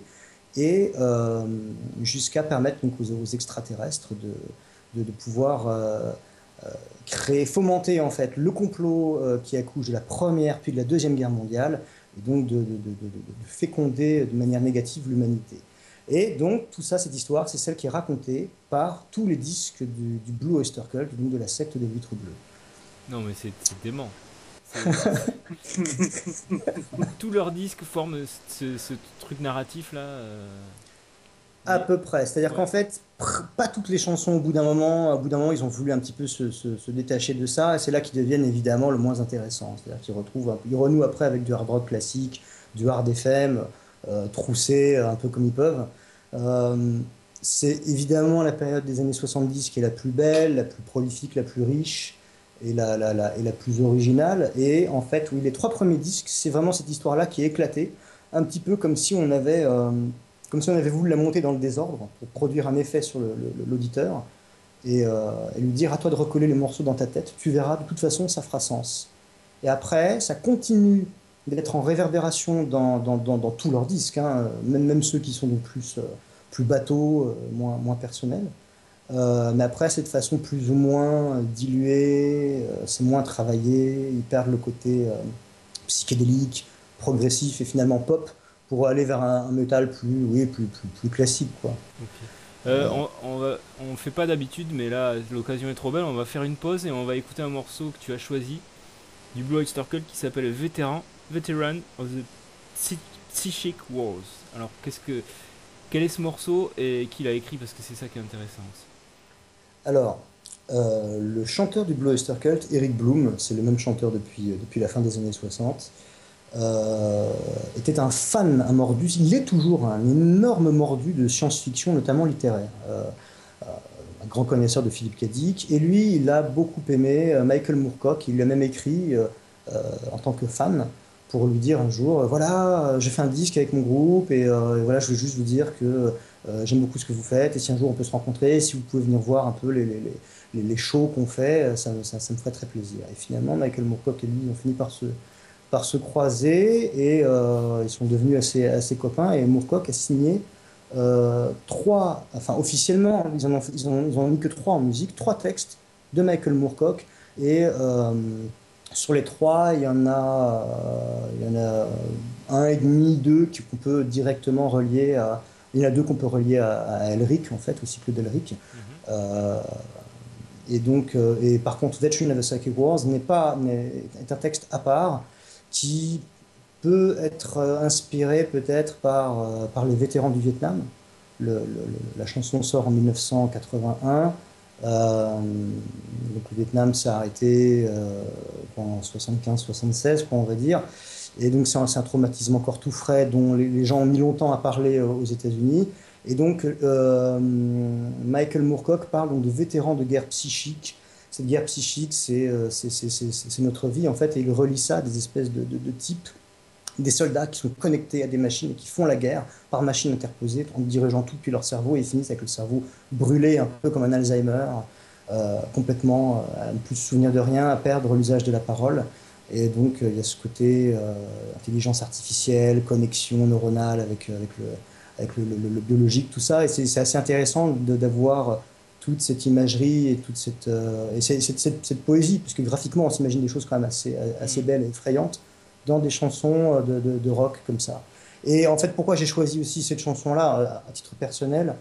et euh, jusqu'à permettre donc, aux, extraterrestres de, de, pouvoir euh, euh, créer, fomenter en fait le complot qui accouche de la première puis de la deuxième guerre mondiale, et donc de féconder de manière négative l'humanité. Et donc, tout ça, cette histoire, c'est celle qui est racontée par tous les disques du, Blue Oyster Cult, donc de la secte des vitres bleues. Non, mais c'est dément. tous leurs disques forment ce, truc narratif là euh, À peu près. C'est-à-dire qu'en fait, pas toutes les chansons, au bout d'un moment, au bout d'un moment, ils ont voulu un petit peu se, détacher de ça, et c'est là qu'ils deviennent évidemment le moins intéressant. C'est-à-dire qu'ils retrouvent, ils renouent après avec du hard rock classique, du hard FM. Euh, trousser un peu comme ils peuvent. Euh, c'est évidemment la période des années 70 qui est la plus belle, la plus prolifique, la plus riche et la, la, la, et la plus originale. Et en fait, oui, les trois premiers disques, c'est vraiment cette histoire-là qui est éclatée, un petit peu comme si on avait, euh, comme si on avait voulu la monter dans le désordre pour produire un effet sur l'auditeur et, et, lui dire à toi de recoller les morceaux dans ta tête. Tu verras, de toute façon, ça fera sens. Et après, ça continue d'être en réverbération dans, dans, dans, tous leurs disques, hein, même, même ceux qui sont donc plus, euh, plus bateaux, euh, moins, moins personnels. Euh, mais après, c'est de façon plus ou moins diluée, c'est moins travaillé, ils perdent le côté psychédélique, progressif et finalement pop pour aller vers un, métal plus, oui, plus, plus, classique. Quoi. on, on fait pas d'habitude, mais là l'occasion est trop belle. On va faire une pause et on va écouter un morceau que tu as choisi du Blue Oyster Cult qui s'appelle Vétéran Veteran of the Psychic Wars. Alors, qu'est-ce que, quel est ce morceau et qui l'a écrit? Parce que c'est ça qui est intéressant. Alors, euh, le chanteur du Blue Oyster Cult, Eric Bloom, c'est le même chanteur depuis, euh, depuis la fin des années 60, euh, était un fan, un mordu, il est toujours un énorme mordu de science-fiction, notamment littéraire. un grand connaisseur de Philippe Dick, et lui, il a beaucoup aimé Michael Moorcock, il lui a même écrit en tant que fan pour lui dire un jour, euh, voilà, euh, j'ai fait un disque avec mon groupe euh, et, voilà, je veux juste vous dire que j'aime beaucoup ce que vous faites et si un jour on peut se rencontrer, si vous pouvez venir voir un peu les, shows qu'on fait, ça, me ferait très plaisir. Et finalement, Michael Moorcock et lui ont fini par se, croiser et ils sont devenus assez, copains et Moorcock a signé trois, enfin officiellement, ils en ont, ont mis que trois en musique, trois textes de Michael Moorcock et sur les trois, il y en a, euh, il y en a un et demi, deux qu'on peut directement relier à. Il y en a deux qu'on peut relier à, Elric, en fait, au cycle d'Elric. Mhm. Euh, et donc, euh, et par contre, Veteran of the Psychic Wars n'est pas est un texte à part qui peut être inspiré peut-être par, par les vétérans du Vietnam. la chanson sort en 1981. Euh, donc le Vietnam s'est arrêté euh, en 75-76, on va dire. Et donc c'est un, traumatisme encore tout frais dont les, gens ont mis longtemps à parler euh, aux États-Unis. Et donc Michael Moorcock parle donc de vétérans de guerre psychique. Cette guerre psychique, c'est notre vie en fait, et il relie ça à des espèces de types des soldats qui sont connectés à des machines et qui font la guerre par machine interposée en dirigeant tout depuis leur cerveau et ils finissent avec le cerveau brûlé un peu comme un Alzheimer, euh, complètement euh, à ne plus se souvenir de rien, à perdre l'usage de la parole. Et donc euh, il y a ce côté intelligence artificielle, connexion neuronale avec, avec, le, avec le, biologique, tout ça. Et c'est assez intéressant d'avoir toute cette imagerie et toute cette, et cette, cette, cette, poésie, puisque graphiquement on s'imagine des choses quand même assez, assez belles et effrayantes dans des chansons euh, de, rock comme ça. Et en fait, pourquoi j'ai choisi aussi cette chanson-là euh, à titre personnel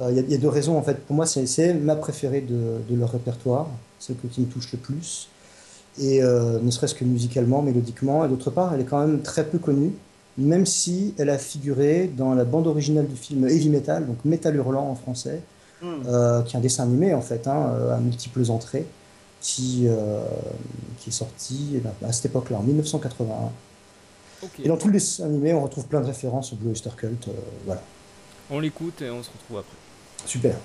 euh, Il y, a deux raisons. En fait, pour moi, c'est ma préférée de, leur répertoire, celle qui me touche le plus, et ne serait-ce que musicalement, mélodiquement. Et d'autre part, elle est quand même très peu connue, même si elle a figuré dans la bande originale du film Heavy Metal, donc Metal Hurlant en français, hmm. qui est un dessin animé en fait, hein, à multiples entrées qui, euh, qui est sorti ben, à cette époque-là, en 1981. Et dans tous les animés, on retrouve plein de références au Blue Oyster Cult. Euh, voilà. On l'écoute et on se retrouve après. Super.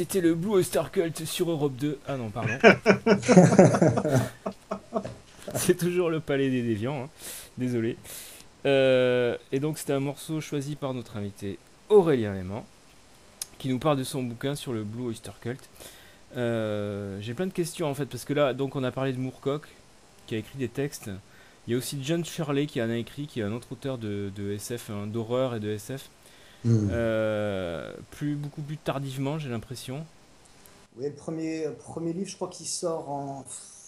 C'était le Blue Oyster Cult sur Europe 2. Ah non, pardon. c'est toujours le Palais des Déviants. Hein. Désolé. Euh, et donc, c'était un morceau choisi par notre invité Aurélien Léman, qui nous parle de son bouquin sur le Blue Oyster Cult. Euh, j'ai plein de questions en fait, parce que là, donc, on a parlé de Moorcock, qui a écrit des textes. Il y a aussi John Shirley qui en a écrit, qui est un autre auteur de, de SF, hein, d'horreur et de SF. Hmm. Euh, plus, beaucoup plus tardivement, j'ai l'impression. Oui, le premier, premier livre, je crois qu'il sort en.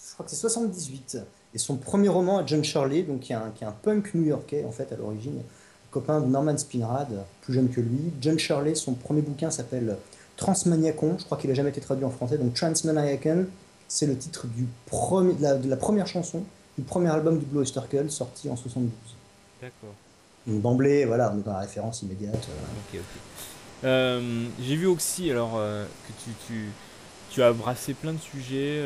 Je crois que c'est 78. Et son premier roman à John Shirley, donc qui est un, qui est un punk new-yorkais en fait à l'origine, copain de Norman Spinrad, plus jeune que lui. John Shirley, son premier bouquin s'appelle Transmaniacon, je crois qu'il n'a jamais été traduit en français, donc Transmaniacon, c'est le titre du premier, de, la, de la première chanson du premier album du Blue Oyster Cult sorti en 72. D'accord. D'emblée, voilà, on est référence immédiate. Euh. Euh, j'ai vu aussi alors euh, que tu, tu, tu, as brassé plein de sujets.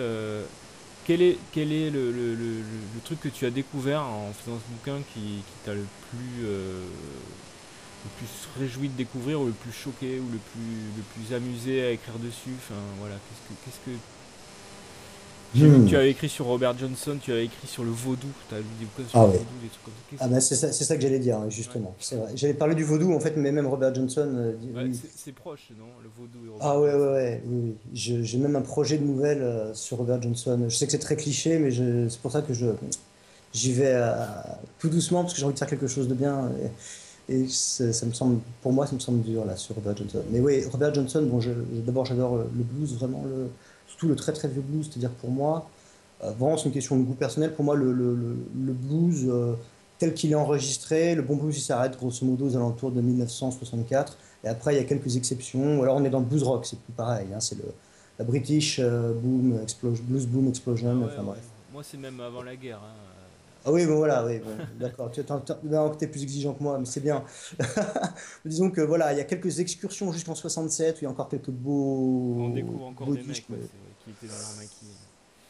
quel est, quel est le, le, le, truc que tu as découvert en faisant ce bouquin qui, qui t'a le plus, le plus réjoui de découvrir ou le plus choqué ou le plus, le plus amusé à écrire dessus? Enfin voilà, qu'est-ce que, qu'est-ce que Hmm. Tu as écrit sur Robert Johnson, tu as écrit sur le vaudou, as lu des bouquins sur ah le vaudou, des trucs comme ça. Ah ben c'est ça, ça, que j'allais dire, justement. J'allais parler du vaudou, en fait, mais même Robert Johnson. Euh, c'est proche, non Le vaudou et Robert Ah ouais, ouais, ouais, oui, oui. J'ai même un projet de nouvelle euh, sur Robert Johnson. Je sais que c'est très cliché, mais c'est pour ça que je j'y vais euh, tout doucement, parce que j'ai envie de faire quelque chose de bien. Et, ça me semble, pour moi, ça me semble dur, là, sur Robert Johnson. Mais oui, Robert Johnson, bon, d'abord, j'adore le blues, vraiment, le surtout le très très vieux blues. C'est-à-dire pour moi, euh, vraiment c'est une question de goût personnel, pour moi le, le, le, blues euh, tel qu'il est enregistré, le bon blues il s'arrête grosso modo aux alentours de 1964. Et après il y a quelques exceptions. Ou alors on est dans le blues rock, c'est plus pareil. Hein, c'est le la British euh, boom explosion, blues boom explosion. Ah enfin, bref. Moi c'est même avant la guerre. Hein. Ah oui, bon voilà, oui, d'accord. Tu es plus exigeant que moi, mais c'est bien. Disons que voilà, il y a quelques excursions jusqu'en 67, où il y a encore quelques beaux. On découvre encore des mecs qui étaient dans leur maquis.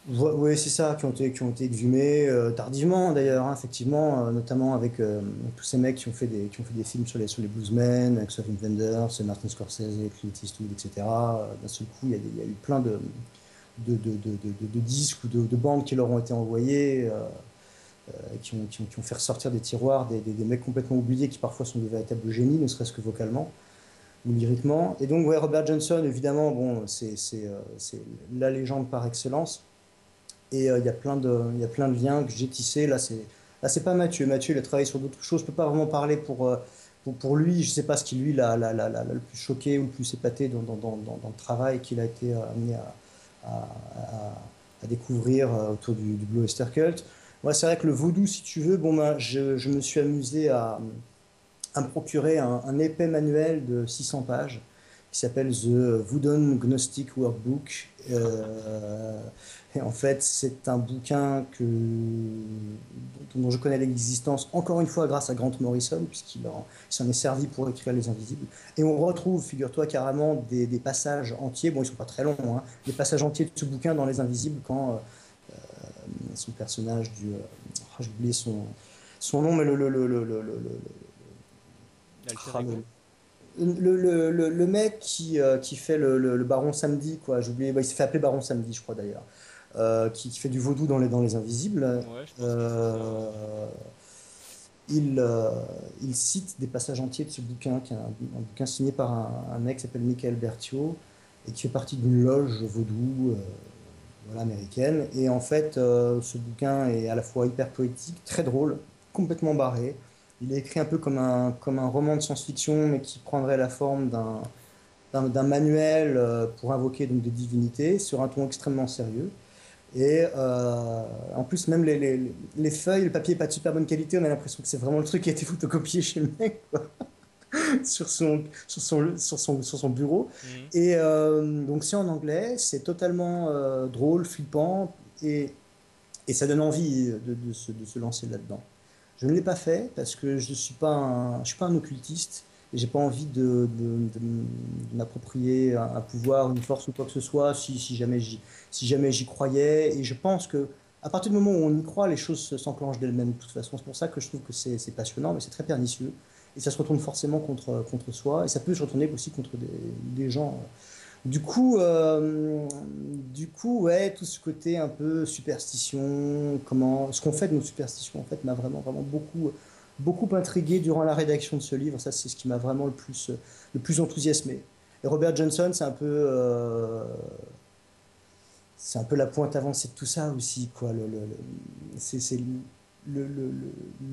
Oui, c'est ça, qui ont été, qui ont été exhumés euh, tardivement d'ailleurs, hein, effectivement, euh, notamment avec euh, tous ces mecs qui ont fait des, qui ont fait des films sur les, sur les bluesmen, avec Sophie Wenders, Martin Scorsese, Clint Eastwood, etc. D'un seul coup, il y, a il y, a eu plein de, de, de, de disques ou de, bandes qui leur ont été envoyés, qui ont, qui, ont, qui, ont, fait ressortir des tiroirs des, des, mecs complètement oubliés qui parfois sont de véritables génies, ne serait-ce que vocalement ou lyriquement. Et donc, ouais, Robert Johnson, évidemment, bon, c'est la légende par excellence. Et euh, il y, a plein de, y a plein de liens que j'ai tissés. Là, c'est là pas Mathieu. Mathieu, il a travaillé sur d'autres choses. Je peux pas vraiment parler pour, euh, pour, pour, lui. Je sais pas ce qui, lui, l'a, le plus choqué ou le plus épaté dans, dans, dans, dans le travail qu'il a été euh, amené à, à, à, découvrir autour du, du Blue Oyster Cult. Moi, c'est vrai que le vaudou, si tu veux, bon, ben, je, je me suis amusé à, me procurer un, épais manuel de 600 pages qui s'appelle The Voodoo Gnostic Workbook. Euh, en fait, c'est un bouquin que, dont je connais l'existence, encore une fois, grâce à Grant Morrison, puisqu'il s'en est servi pour écrire Les Invisibles. Et on retrouve, figure-toi, carrément des, passages entiers, bon, ils sont pas très longs, hein, des passages entiers de ce bouquin dans Les Invisibles quand euh, son personnage du. Euh, oh, j'ai oublié son, son nom, mais le. le, le, le, le, le, le, mec qui, euh, qui fait le, baron samedi, quoi, j'ai oublié, bah, il s'est fait appeler baron samedi, je crois d'ailleurs. Euh, qui, fait du vaudou dans les, dans les invisibles. Euh, il, euh, il, cite des passages entiers de ce bouquin, qui est un, bouquin signé par un, mec qui s'appelle Michael Berthiaud et qui fait partie d'une loge vaudou voilà, américaine. Et en fait, ce bouquin est à la fois hyper poétique, très drôle, complètement barré. Il est écrit un peu comme un, comme un roman de science-fiction, mais qui prendrait la forme d'un d'un manuel pour invoquer donc des divinités sur un ton extrêmement sérieux. Et euh, en plus, même les, les, les, feuilles, le papier n'est pas de super bonne qualité. On a l'impression que c'est vraiment le truc qui a été photocopié chez le mec sur, son, sur, son, sur, son, sur son bureau. Mhm. Et euh, donc, c'est en anglais, c'est totalement euh, drôle, flippant, et, et ça donne envie de, de, se, de se, lancer là-dedans. Je ne l'ai pas fait parce que je ne suis, pas un, je suis pas un occultiste et j'ai pas envie de, de, m'approprier un, pouvoir, une force ou quoi que ce soit si, si jamais j'y si jamais j'y croyais. Et je pense que à partir du moment où on y croit, les choses s'enclenchent d'elles-mêmes de toute façon. C'est pour ça que je trouve que c'est passionnant, mais c'est très pernicieux. Et ça se retourne forcément contre, contre soi, et ça peut se retourner aussi contre des, gens. Du coup, euh, du coup, ouais, tout ce côté un peu superstition, comment, ce qu'on fait de nos superstitions, en fait, m'a vraiment, vraiment beaucoup, beaucoup intrigué durant la rédaction de ce livre. Ça, c'est ce qui m'a vraiment le plus, le plus enthousiasmé. Et Robert Johnson, c'est un peu, euh, c'est un peu la pointe avancée de tout ça aussi, quoi. Le, le, c'est le, le,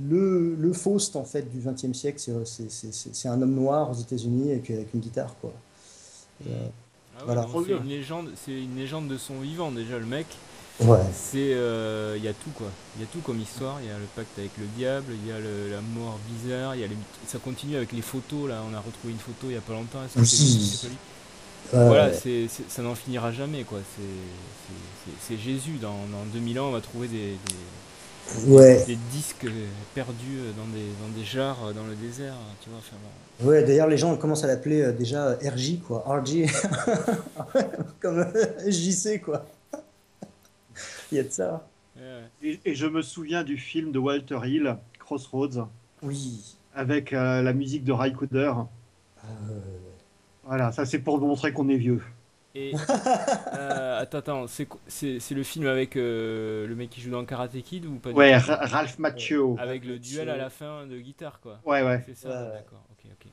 le, le, Faust, en fait, du XXe siècle. C'est un homme noir aux États-Unis avec, avec, une guitare, quoi. Euh, ah voilà. C'est une légende, c'est une légende de son vivant déjà le mec. Ouais. C'est, il euh, y a tout quoi. Il y a tout comme histoire. Il y a le pacte avec le diable, il y a la mort bizarre, il y a les, ça continue avec les photos là. On a retrouvé une photo il y a pas longtemps. Oui. voilà, c'est, ça n'en finira jamais quoi. C'est, Jésus. Dans, dans, 2000 ans, on va trouver des, des, des disques perdus dans des, dans des jarres dans le désert. Tu vois. Enfin, Ouais, d'ailleurs, les gens commencent à l'appeler euh, déjà RJ, quoi. RJ. Comme JC, quoi. Il y a de ça. Et, je me souviens du film de Walter Hill, Crossroads. Oui. Avec euh, la musique de Ray Cooder. Euh. Voilà, ça c'est pour montrer qu'on est vieux. Et euh, attends, attends, c'est le film avec le mec qui joue dans Karate Kid ou pas Ouais, Ralph Macchio. Avec le duel à la fin de guitare, quoi. Ouais, ouais. C'est ça, d'accord. Ok, ok.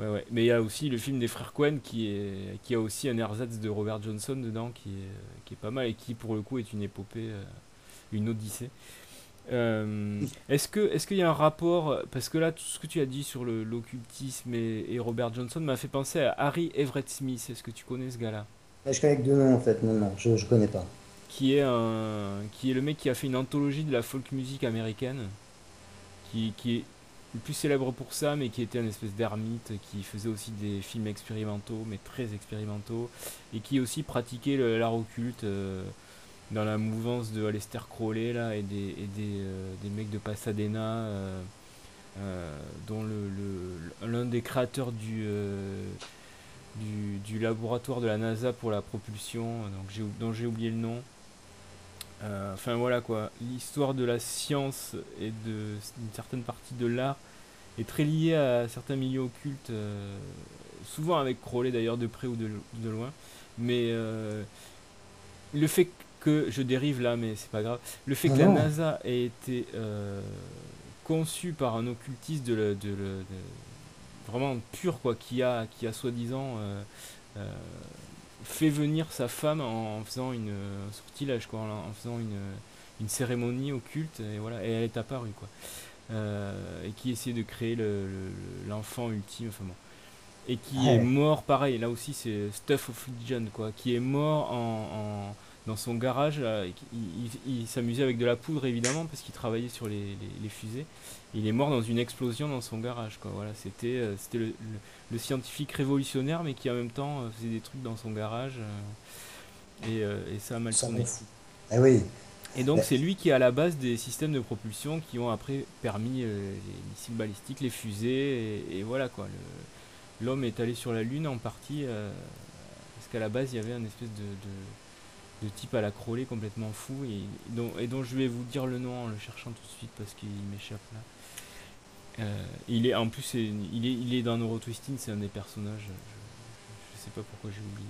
Ouais, ouais. Mais il y a aussi le film des frères Cohen qui, est, qui a aussi un ersatz de Robert Johnson dedans qui est, qui est pas mal et qui pour le coup est une épopée, euh, une odyssée. Euh, est-ce que est-ce qu'il y a un rapport parce que là tout ce que tu as dit sur l'occultisme et, et, Robert Johnson m'a fait penser à Harry Everett Smith. Est-ce que tu connais ce gars-là? Je connais que deux noms en fait. Non non, je je connais pas. Qui est un qui est le mec qui a fait une anthologie de la folk music américaine, qui, qui est le plus célèbre pour ça, mais qui était un espèce d'ermite, qui faisait aussi des films expérimentaux, mais très expérimentaux, et qui aussi pratiquait l'art occulte euh, dans la mouvance de Aleister Crowley là, et des, et des, euh, des mecs de Pasadena, euh, dont l'un le, l'un des créateurs du, du, laboratoire de la NASA pour la propulsion, donc dont j'ai oublié le nom. Euh, enfin voilà quoi, l'histoire de la science et d'une certaine partie de l'art est très liée à certains milieux occultes, euh, souvent avec Crowley d'ailleurs de près ou de, loin. Mais euh, le fait que je dérive là, mais c'est pas grave, le fait que la NASA ait été conçue par un occultiste de, de, vraiment pur quoi, qui a, qui a soi-disant fait venir sa femme en, faisant une sortilège, quoi, en, faisant une, une, cérémonie occulte, et voilà, et elle est apparue, quoi. Euh, et qui essayait de créer l'enfant le, ultime, enfin bon. Et qui est mort, pareil, là aussi c'est Stuff of Legend, quoi, qui est mort en dans son garage. il, s'amusait avec de la poudre évidemment parce qu'il travaillait sur les, fusées. Il est mort dans une explosion dans son garage. Quoi. Voilà, c'était euh, c'était le, scientifique révolutionnaire mais qui en même temps euh, faisait des trucs dans son garage. Euh, et, ça a mal tourné. Eh oui. Et donc c'est lui qui est à la base des systèmes de propulsion qui ont après permis les missiles balistiques, les fusées et, voilà quoi. L'homme est allé sur la Lune en partie parce qu'à la base il y avait un espèce de de type à la Crowley complètement fou et dont, et dont je vais vous dire le nom en le cherchant tout de suite parce qu'il m'échappe là. Euh, il est en plus il est il est dans Neurotwisting, c'est un des personnages. Je, sais pas pourquoi j'ai oublié.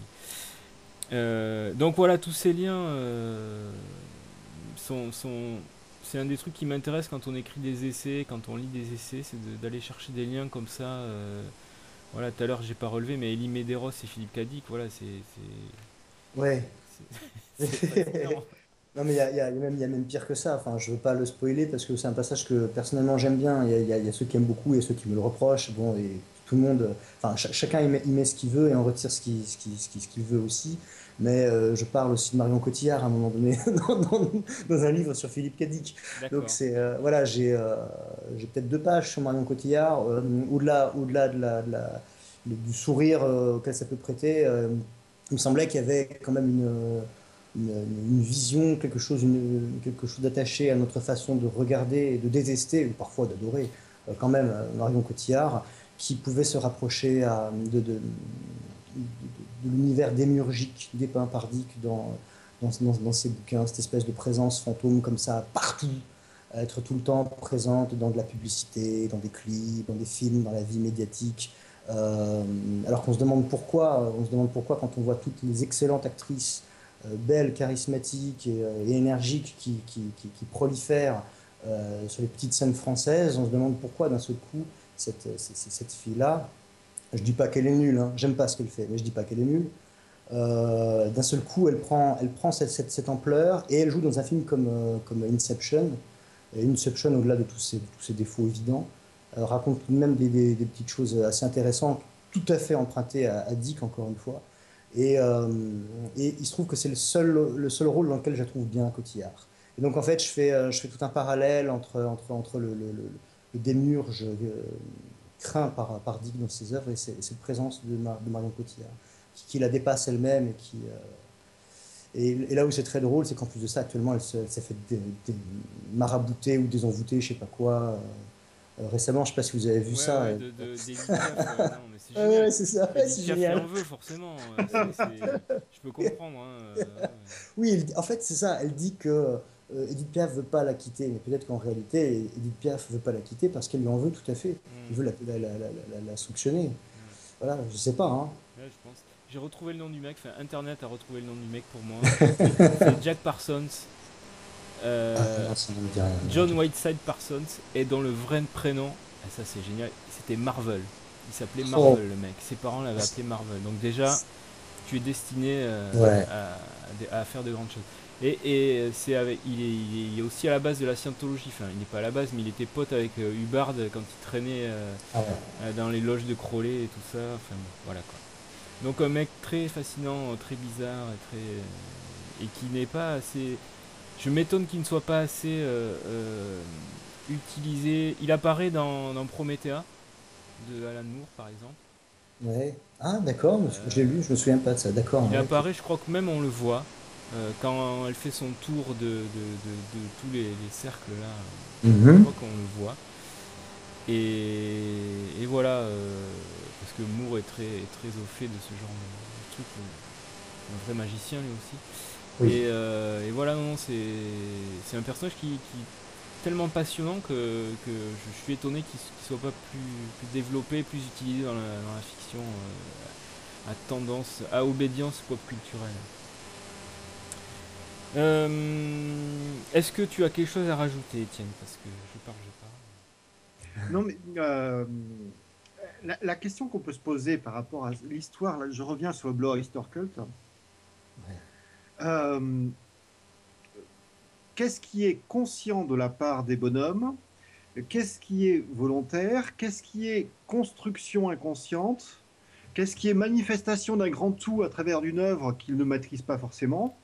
Euh, donc voilà, tous ces liens euh, sont, sont c'est un des trucs qui m'intéresse quand on écrit des essais, quand on lit des essais, c'est d'aller chercher des liens comme ça. voilà, tout à l'heure j'ai pas relevé, mais Elie Medeiros et Philippe Cadic, voilà, c'est. Ouais. non, mais il y a, y, a même, y a même pire que ça. Enfin, je veux pas le spoiler parce que c'est un passage que personnellement j'aime bien. Il y, y a, ceux qui aiment beaucoup et ceux qui me le reprochent. Bon, et tout le monde, enfin, chacun y met, met, ce qu'il veut et en retire ce qu'il ce ce qu'il veut aussi. Mais euh, je parle aussi de Marion Cotillard à un moment donné dans, dans, un livre sur Philippe Cadic. Donc c'est euh, voilà, j'ai euh, j'ai peut-être deux pages sur Marion Cotillard. au-delà au-delà de la, de la, du sourire auquel ça peut prêter il me semblait qu'il y avait quand même une, vision, quelque chose, quelque chose d'attaché à notre façon de regarder de détester, ou parfois d'adorer, euh, quand même euh, Marion Cotillard, qui pouvait se rapprocher de, l'univers démiurgique dépeint par Dick dans, dans, dans, ses bouquins, cette espèce de présence fantôme comme ça, partout, être tout le temps présente dans de la publicité, dans des clips, dans des films, dans la vie médiatique. Euh, alors qu'on se demande pourquoi, on se demande pourquoi quand on voit toutes les excellentes actrices euh, belles, charismatiques et, euh, énergiques qui, qui, qui, prolifèrent sur les petites scènes françaises, on se demande pourquoi d'un seul coup cette, cette, fille-là, je dis pas qu'elle est nulle, hein, j'aime pas ce qu'elle fait, mais je dis pas qu'elle est nulle. d'un seul coup, elle prend, elle prend cette, cette, cette, ampleur et elle joue dans un film comme, comme Inception. Et Inception, au-delà de tous ses, tous ses défauts évidents, euh, raconte même des, petites choses assez intéressantes, tout à fait empruntées à, Dick, encore une fois. Euh, et, il se trouve que c'est le seul, le seul rôle dans lequel je trouve bien Cotillard. Et donc en fait, je fais, euh, je fais tout un parallèle entre, entre, entre le, le, le, démurge craint par, par Dick dans ses œuvres et cette présence de, Marion Cotillard, qui, la dépasse elle-même et qui... et, là où c'est très drôle, c'est qu'en plus de ça, actuellement, elle s'est fait marabouter ou désenvoûter, je sais pas quoi. Récemment, je ne sais pas si vous avez vu ça. Ouais, de, de, c'est ouais, ça. c'est génial. en veut forcément. Je peux comprendre. Hein, oui, en fait, c'est ça. Elle dit que euh, Edith Piaf veut pas la quitter, mais peut-être qu'en réalité, Edith Piaf veut pas la quitter parce qu'elle lui en veut tout à fait. Il veut la, la, la, la sanctionner. Voilà, je sais pas. Hein. je pense. J'ai retrouvé le nom du mec. Enfin, Internet a retrouvé le nom du mec pour moi. c'est Jack Parsons. Euh, ah, John Whiteside Parsons et dont le vrai prénom, ah, ça c'est génial, c'était Marvel. Il s'appelait oh. Marvel le mec. Ses parents l'avaient appelé Marvel. Donc déjà, tu es destiné euh, à, faire de grandes choses. Et, c'est avec, il est, aussi à la base de la scientologie. Enfin, il n'est pas à la base, mais il était pote avec euh, Hubbard quand il traînait ah dans les loges de Crowley et tout ça. Enfin, voilà quoi. Donc un mec très fascinant, très bizarre et très et qui n'est pas assez je m'étonne qu'il ne soit pas assez euh, euh, utilisé. Il apparaît dans, dans, Promethea de Alan Moore, par exemple. Ouais. Ah, d'accord, je l'ai lu, je me souviens pas de ça, d'accord. Il apparaît, je crois que même on le voit, euh, quand elle fait son tour de, de, de, tous les, cercles là, je mhm. crois qu'on le voit. Et, et voilà, parce que que Moore est très, très au fait de ce genre de truc. Un vrai magicien lui aussi. Et, et, voilà, non, c'est un personnage qui, qui tellement passionnant que, que je, suis étonné qu'il ne soit pas plus, développé, plus utilisé dans la, fiction euh, à tendance, à obédience pop culturelle. Euh, est-ce que tu as quelque chose à rajouter, Étienne? Parce que je parle, je parle. Non, mais euh, la, question qu'on peut se poser par rapport à l'histoire, je reviens sur le Blow Easter Cult. Ouais qu'est-ce qui est conscient de la part des bonhommes, qu'est-ce qui est volontaire, qu'est-ce qui est construction inconsciente, qu'est-ce qui est manifestation d'un grand tout à travers d'une œuvre qu'ils ne maîtrisent pas forcément?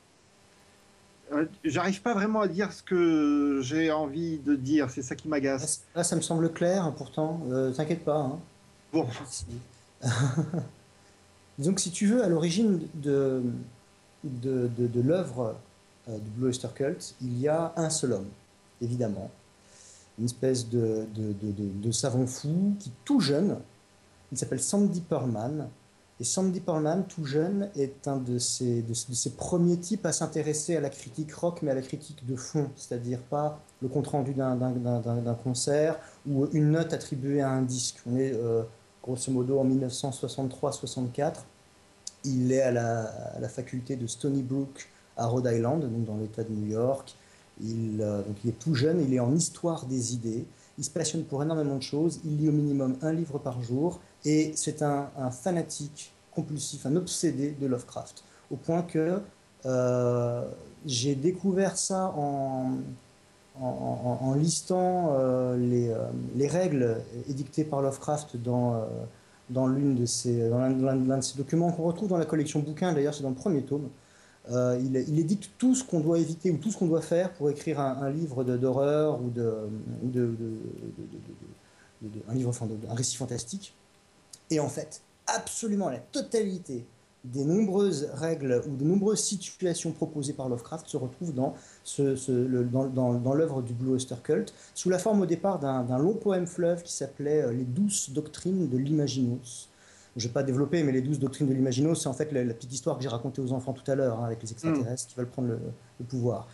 Euh, j'arrive pas vraiment à dire ce que j'ai envie de dire, c'est ça qui m'agace. Là, ça me semble clair, hein, pourtant, euh, t'inquiète pas. Hein. Bon. Donc, si tu veux, à l'origine de, de, de, de l'œuvre euh, du Blue Oyster Cult, il y a un seul homme, évidemment. Une espèce de, de, savant fou qui, tout jeune, il s'appelle Sandy Pearlman. Et Sandy Pearlman, tout jeune, est un de ces, de, ces premiers types à s'intéresser à la critique rock, mais à la critique de fond, c'est-à-dire pas le compte-rendu d'un concert ou une note attribuée à un disque. On est euh, grosso modo en 1963-64. Il est à la, faculté de Stony Brook à Rhode Island, donc dans l'État de New York. Il, euh, donc il est tout jeune, il est en histoire des idées, il se passionne pour énormément de choses, il lit au minimum un livre par jour, et c'est un, fanatique compulsif, un obsédé de Lovecraft, au point que euh, j'ai découvert ça en, en, listant euh, les, les, règles édictées par Lovecraft dans, dans l'un de, l'un de ses documents qu'on retrouve dans la collection bouquins, d'ailleurs c'est dans le premier tome. Euh, il, il, édicte tout ce qu'on doit éviter ou tout ce qu'on doit faire pour écrire un, livre d'horreur ou, de, un livre, un récit fantastique. Et en fait, absolument la totalité des nombreuses règles ou de nombreuses situations proposées par Lovecraft se retrouvent dans, ce, dans, l'œuvre du Blue Oyster Cult, sous la forme au départ d'un long poème fleuve qui s'appelait euh, Les douces doctrines de l'imaginos je ne vais pas développer, mais les douze doctrines de l'Imagino, c'est en fait la, petite histoire que j'ai racontée aux enfants tout à l'heure, hein, avec les extraterrestres mm. qui veulent prendre le, pouvoir.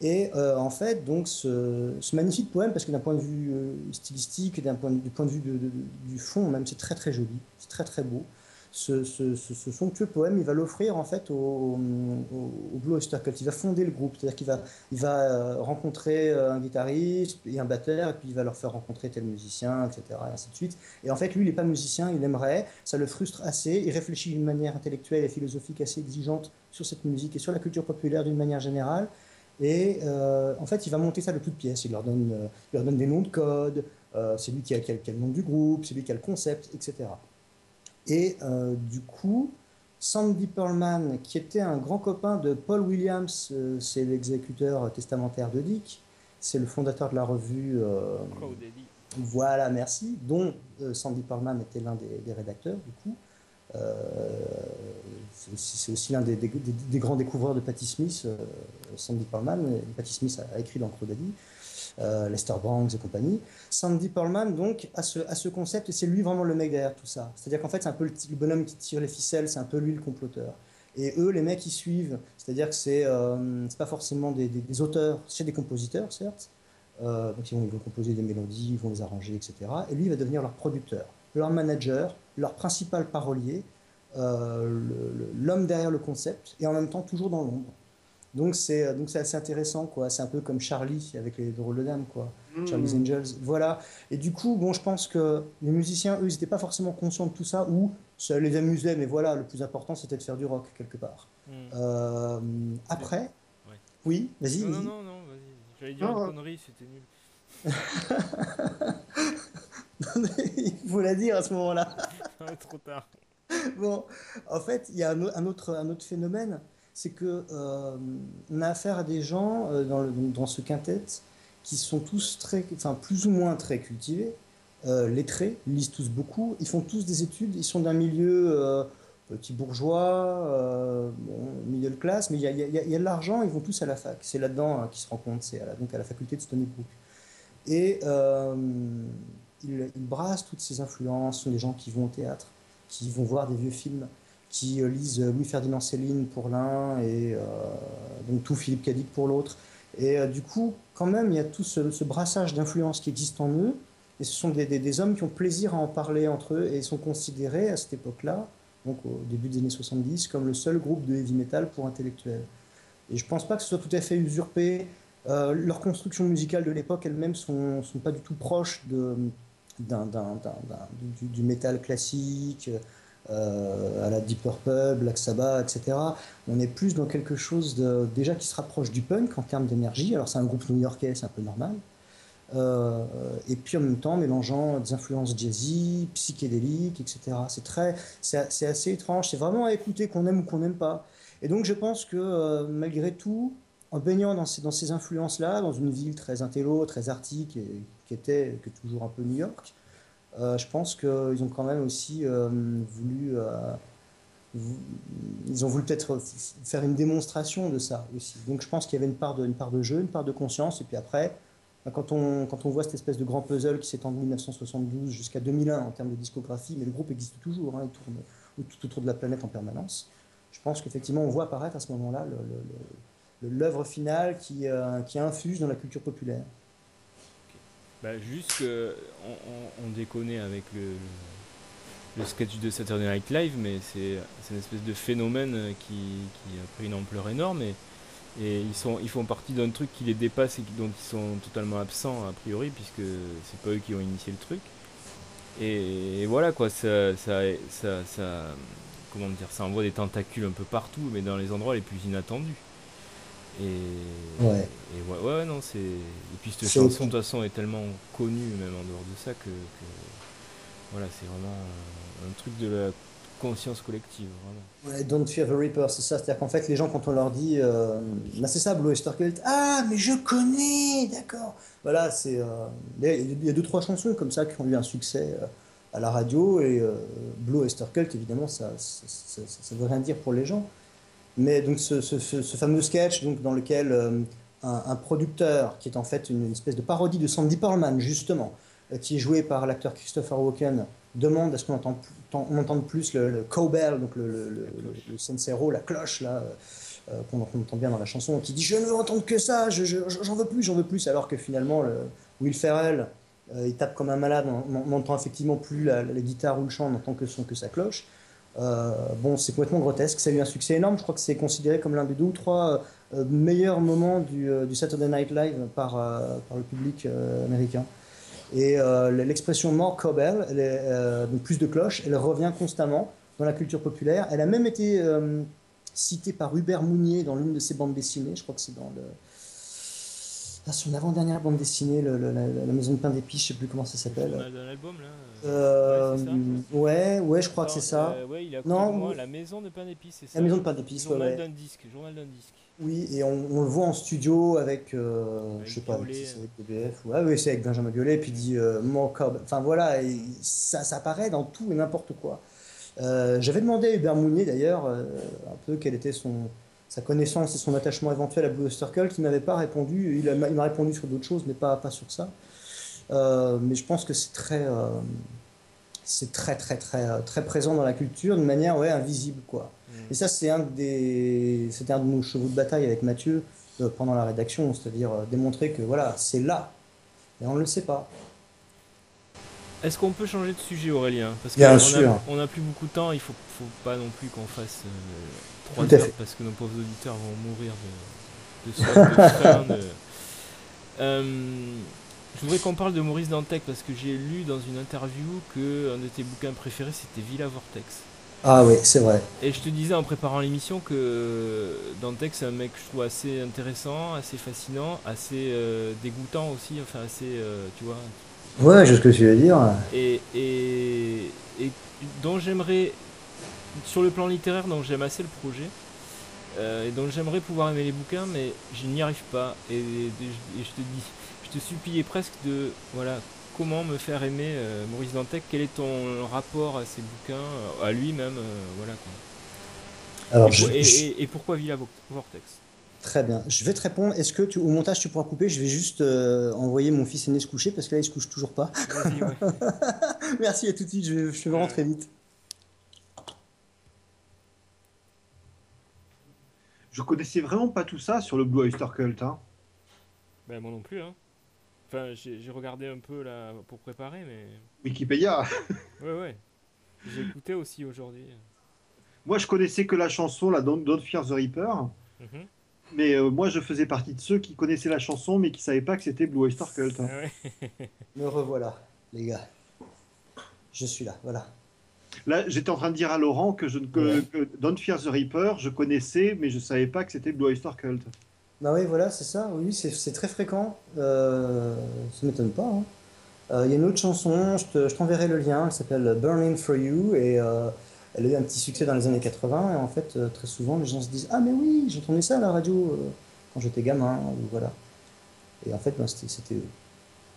Et euh, en fait, donc, ce, magnifique poème, parce que d'un point de vue euh, stylistique, d'un point, du point de vue du fond, même, c'est très très joli, c'est très très beau ce, ce, ce, somptueux poème, il va l'offrir en fait au, au, Blue Oyster Cult. Il va fonder le groupe, c'est-à-dire qu'il va, il va euh, rencontrer euh, un guitariste et un batteur, et puis il va leur faire rencontrer tel musicien, etc. Et ainsi de suite. Et en fait, lui, il n'est pas musicien, il aimerait, ça le frustre assez, il réfléchit d'une manière intellectuelle et philosophique assez exigeante sur cette musique et sur la culture populaire d'une manière générale. Et euh, en fait, il va monter ça de toutes pièces. Il leur donne, il leur donne des noms de code, c'est lui qui a, qui a, le nom du groupe, c'est lui qui a le concept, etc. Et euh, du coup, Sandy Pearlman, qui était un grand copain de Paul Williams, euh, c'est l'exécuteur testamentaire de Dick, c'est le fondateur de la revue. Euh, voilà, merci, dont Sandy Pearlman était l'un des, rédacteurs, du coup. c'est aussi l'un des, grands découvreurs de Patti Smith, Sandy Pearlman. Patti Smith a, écrit dans Crodaddy. Euh, Lester Banks et compagnie. Sandy Pearlman, donc, a ce, ce concept, et c'est lui vraiment le mec derrière tout ça. C'est-à-dire qu'en fait, c'est un peu le, bonhomme qui tire les ficelles, c'est un peu lui le comploteur. Et eux, les mecs, ils suivent. C'est-à-dire que c'est euh, pas forcément des, auteurs, c'est des compositeurs, certes. Euh, donc, ils vont, composer des mélodies, ils vont les arranger, etc. Et lui, il va devenir leur producteur, leur manager, leur principal parolier, l'homme derrière le concept, et en même temps toujours dans l'ombre. Donc c'est euh, donc c'est assez intéressant quoi. C'est un peu comme Charlie avec les drôles de dames quoi. Hmm. Charlie's Angels. Voilà. Et du coup bon je pense que les musiciens eux ils n'étaient pas forcément conscients de tout ça ou ça les amusait mais voilà le plus important c'était de faire du rock quelque part. Hmm. Euh, après. Oui vas-y. Non, non non vas-y. J'allais dire une connerie c'était nul. il faut la dire à ce moment-là. Trop tard. Bon, en fait, il y a un autre, un autre phénomène, c'est que euh, on a affaire à des gens euh, dans, dans, ce quintet qui sont tous très, enfin plus ou moins très cultivés, euh, lettrés, lisent tous beaucoup, ils font tous des études, ils sont d'un milieu petit bourgeois, bon, middle class, mais il y a, y, y a, de l'argent, ils vont tous à la fac. C'est là-dedans hein, qu'ils se rencontrent, c'est donc à la faculté de Stony Brook. Et ils, ils, brassent toutes ces influences, ce sont des gens qui vont au théâtre, qui vont voir des vieux films, qui lisent Louis-Ferdinand Céline pour l'un et donc tout Philippe Cadic pour l'autre. Et du coup, quand même, il y a tout ce, brassage d'influences qui existe en eux. Et ce sont des, hommes qui ont plaisir à en parler entre eux et sont considérés à cette époque-là, donc au début des années 70, comme le seul groupe de heavy metal pour intellectuels. Et je ne pense pas que ce soit tout à fait usurpé. Euh, leurs constructions musicales de l'époque elles-mêmes sont, sont pas du tout proches de, du, du, métal classique, euh, à la Deep Purple, Black Sabbath, etc. On est plus dans quelque chose de, déjà qui se rapproche du punk en termes d'énergie. Alors c'est un groupe new-yorkais, c'est un peu normal. Euh, et puis en même temps mélangeant des influences jazzy, psychédéliques, etc. C'est très, c'est, assez étrange. C'est vraiment à écouter qu'on aime ou qu'on n'aime pas. Et donc je pense que euh, malgré tout, en baignant dans ces, influences-là, dans une ville très intello, très arctique, qui était que toujours un peu New York, je pense qu'ils ont quand même aussi euh, voulu, ils ont voulu peut-être faire une démonstration de ça aussi. Donc je pense qu'il y avait une part de, jeu, une part de conscience, et puis après, quand on, quand on voit cette espèce de grand puzzle qui s'étend de 1972 jusqu'à 2001 en termes de discographie, mais le groupe existe toujours, hein, il tourne tout autour de la planète en permanence je pense qu'effectivement, on voit apparaître à ce moment-là l'œuvre finale euh, qui infuse dans la culture populaire. Bah, juste qu'on on, déconne avec le, le sketch de Saturday Night Live, mais c'est une espèce de phénomène qui, qui, a pris une ampleur énorme et, et ils, sont, ils font partie d'un truc qui les dépasse et dont ils sont totalement absents a priori, puisque c'est pas eux qui ont initié le truc. Et, voilà quoi, ça, ça, ça comment dire, ça envoie des tentacules un peu partout, mais dans les endroits les plus inattendus. Et ouais, et ouais, ouais non, c'est. Et puis cette chanson de toute façon est tellement connue, même en dehors de ça, que, voilà, c'est vraiment un truc de la conscience collective. Vraiment. Ouais, Don't Fear the Reaper, c'est ça. C'est-à-dire qu'en fait, les gens, quand on leur dit, euh, c'est ça, Blue Oyster Cult, ah, mais je connais, d'accord. Voilà, c'est. Euh, il y a deux, trois chansons comme ça qui ont eu un succès. Euh, à la radio. Et Blue Oyster Cult, évidemment, ça ne veut rien dire pour les gens. Mais donc ce, fameux sketch donc, dans lequel euh, un, producteur, qui est en fait une, espèce de parodie de Sandy Pearlman, justement, euh, qui est joué par l'acteur Christopher Walken, demande à ce qu'on entende, entende plus le, le cowbell, donc le, le, le, sensero, la cloche, là, qu'on entend bien dans la chanson, qui dit Je ne veux entendre que ça, j'en veux plus, j'en veux plus, alors que finalement, Will Ferrell, euh, il tape comme un malade, on n'entend effectivement plus la, guitare ou le chant, on n'entend que son que sa cloche. Euh, bon, c'est complètement grotesque, ça a eu un succès énorme, je crois que c'est considéré comme l'un des deux ou trois euh, meilleurs moments du, Saturday Night Live par, le public américain. Et l'expression more cowbell, donc plus de cloches, elle revient constamment dans la culture populaire. Elle a même été citée par Hubert Mounier dans l'une de ses bandes dessinées, je crois que c'est dans ah, son avant-dernière bande dessinée, la, maison de pain d'épices, je sais plus comment ça s'appelle. Dans l'album là euh, ouais, ouais, je crois que c'est ça. Euh, ouais, il a non, la maison de pain d'épices, c'est ça. La maison de pain d'épices, journal d'un disque, journal d'un disque. Oui, et on, le voit en studio avec, euh, je sais pas, avec, avec BBF. Ouais, oui, c'est avec Benjamin Biolay, puis il dit euh, Enfin voilà, et ça, ça apparaît dans tout et n'importe quoi. J'avais demandé à Hubert Mounier d'ailleurs un peu quel était son, sa connaissance et son attachement éventuel à Blue Circle, qui m'avait pas répondu. Il m'a répondu sur d'autres choses, mais pas, pas sur ça. Euh, mais je pense que c'est très, euh, c'est très, très, très, euh, très présent dans la culture de manière ouais, invisible. Quoi. Mm. Et ça, c'est un, des, c'était un de nos chevaux de bataille avec Mathieu pendant la rédaction, c'est-à-dire démontrer que voilà, c'est là, et on ne le sait pas. Est-ce qu'on peut changer de sujet, Aurélien? Parce qu'on on n'a plus beaucoup de temps, il faut, faut pas non plus qu'on fasse 3 heures parce que nos pauvres auditeurs vont mourir de, de de euh, je voudrais qu'on parle de Maurice Dantec parce que j'ai lu dans une interview que un de tes bouquins préférés c'était Villa Vortex. Ah oui, c'est vrai. Et je te disais en préparant l'émission que Dantec c'est un mec que je trouve assez intéressant, assez fascinant, assez euh, dégoûtant aussi, enfin assez, euh, tu vois. Ouais, je ce que tu veux dire. Et, et, et dont j'aimerais sur le plan littéraire, donc j'aime assez le projet. Euh, et donc j'aimerais pouvoir aimer les bouquins, mais je n'y arrive pas. Et, je te dis, je te suppliais presque de... Voilà, comment me faire aimer euh, Maurice Dantec? Quel est ton rapport à ses bouquins, euh, à lui-même euh, Voilà quoi? Et, je, et, je... pourquoi Villa Vortex? Très bien. Je vais te répondre. Est-ce que tu, au montage tu pourras couper? Je vais juste envoyer mon fils aîné se coucher parce que là il se couche toujours pas. Merci, à tout de suite. Je, je vais rentrer vite. Je connaissais vraiment pas tout ça sur le Blue Oyster Cult. Hein. Ben, moi non plus. Hein. Enfin, j'ai regardé un peu là pour préparer, mais. Wikipédia Ouais, ouais. J'ai écouté aussi aujourd'hui. Moi, je connaissais que la chanson, la Don't, Fear the Reaper. Mhm. Mais euh, moi, je faisais partie de ceux qui connaissaient la chanson, mais qui savaient pas que c'était Blue Oyster Cult. Hein. Ah Me revoilà, les gars. Je suis là, voilà. Là, j'étais en train de dire à Laurent que, je, que, que Don't Fear the Reaper, je connaissais, mais je savais pas que c'était Blue Oyster Cult. Bah oui, voilà, c'est ça. Oui, c'est très fréquent. Euh, ça ne m'étonne pas. Hein. Euh, il y a une autre chanson, je t'enverrai le lien, elle s'appelle Burning for You, et euh, elle a eu un petit succès dans les années 80, et en fait, euh, très souvent, les gens se disent Ah, mais oui, j'entendais ça à la radio quand j'étais gamin, ou voilà. Et en fait, ben, c'était eux.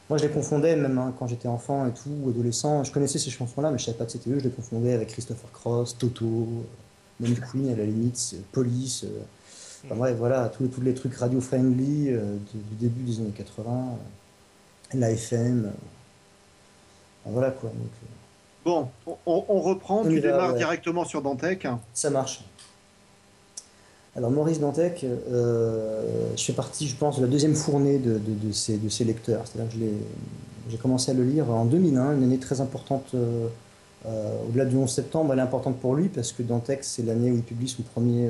Moi, je les confondais même hein, quand j'étais enfant et tout, ou adolescent. Je connaissais ces chansons-là, mais je savais pas que c'était eux. Je les confondais avec Christopher Cross, Toto, même Queen à la limite, Police. Enfin, voilà, tous, les trucs radio-friendly euh, du, début des années 80, euh, la FM. Euh, voilà quoi. bon, on, reprend, tu démarres directement sur Dantec. Ça marche. Alors Maurice Dantec, je fais partie, je pense, de la deuxième fournée de, de, ces, de ces, lecteurs. C'est-à-dire que j'ai commencé à le lire en 2001, une année très importante. Au-delà du 11 septembre, elle est importante pour lui parce que Dantec, c'est l'année où il publie son premier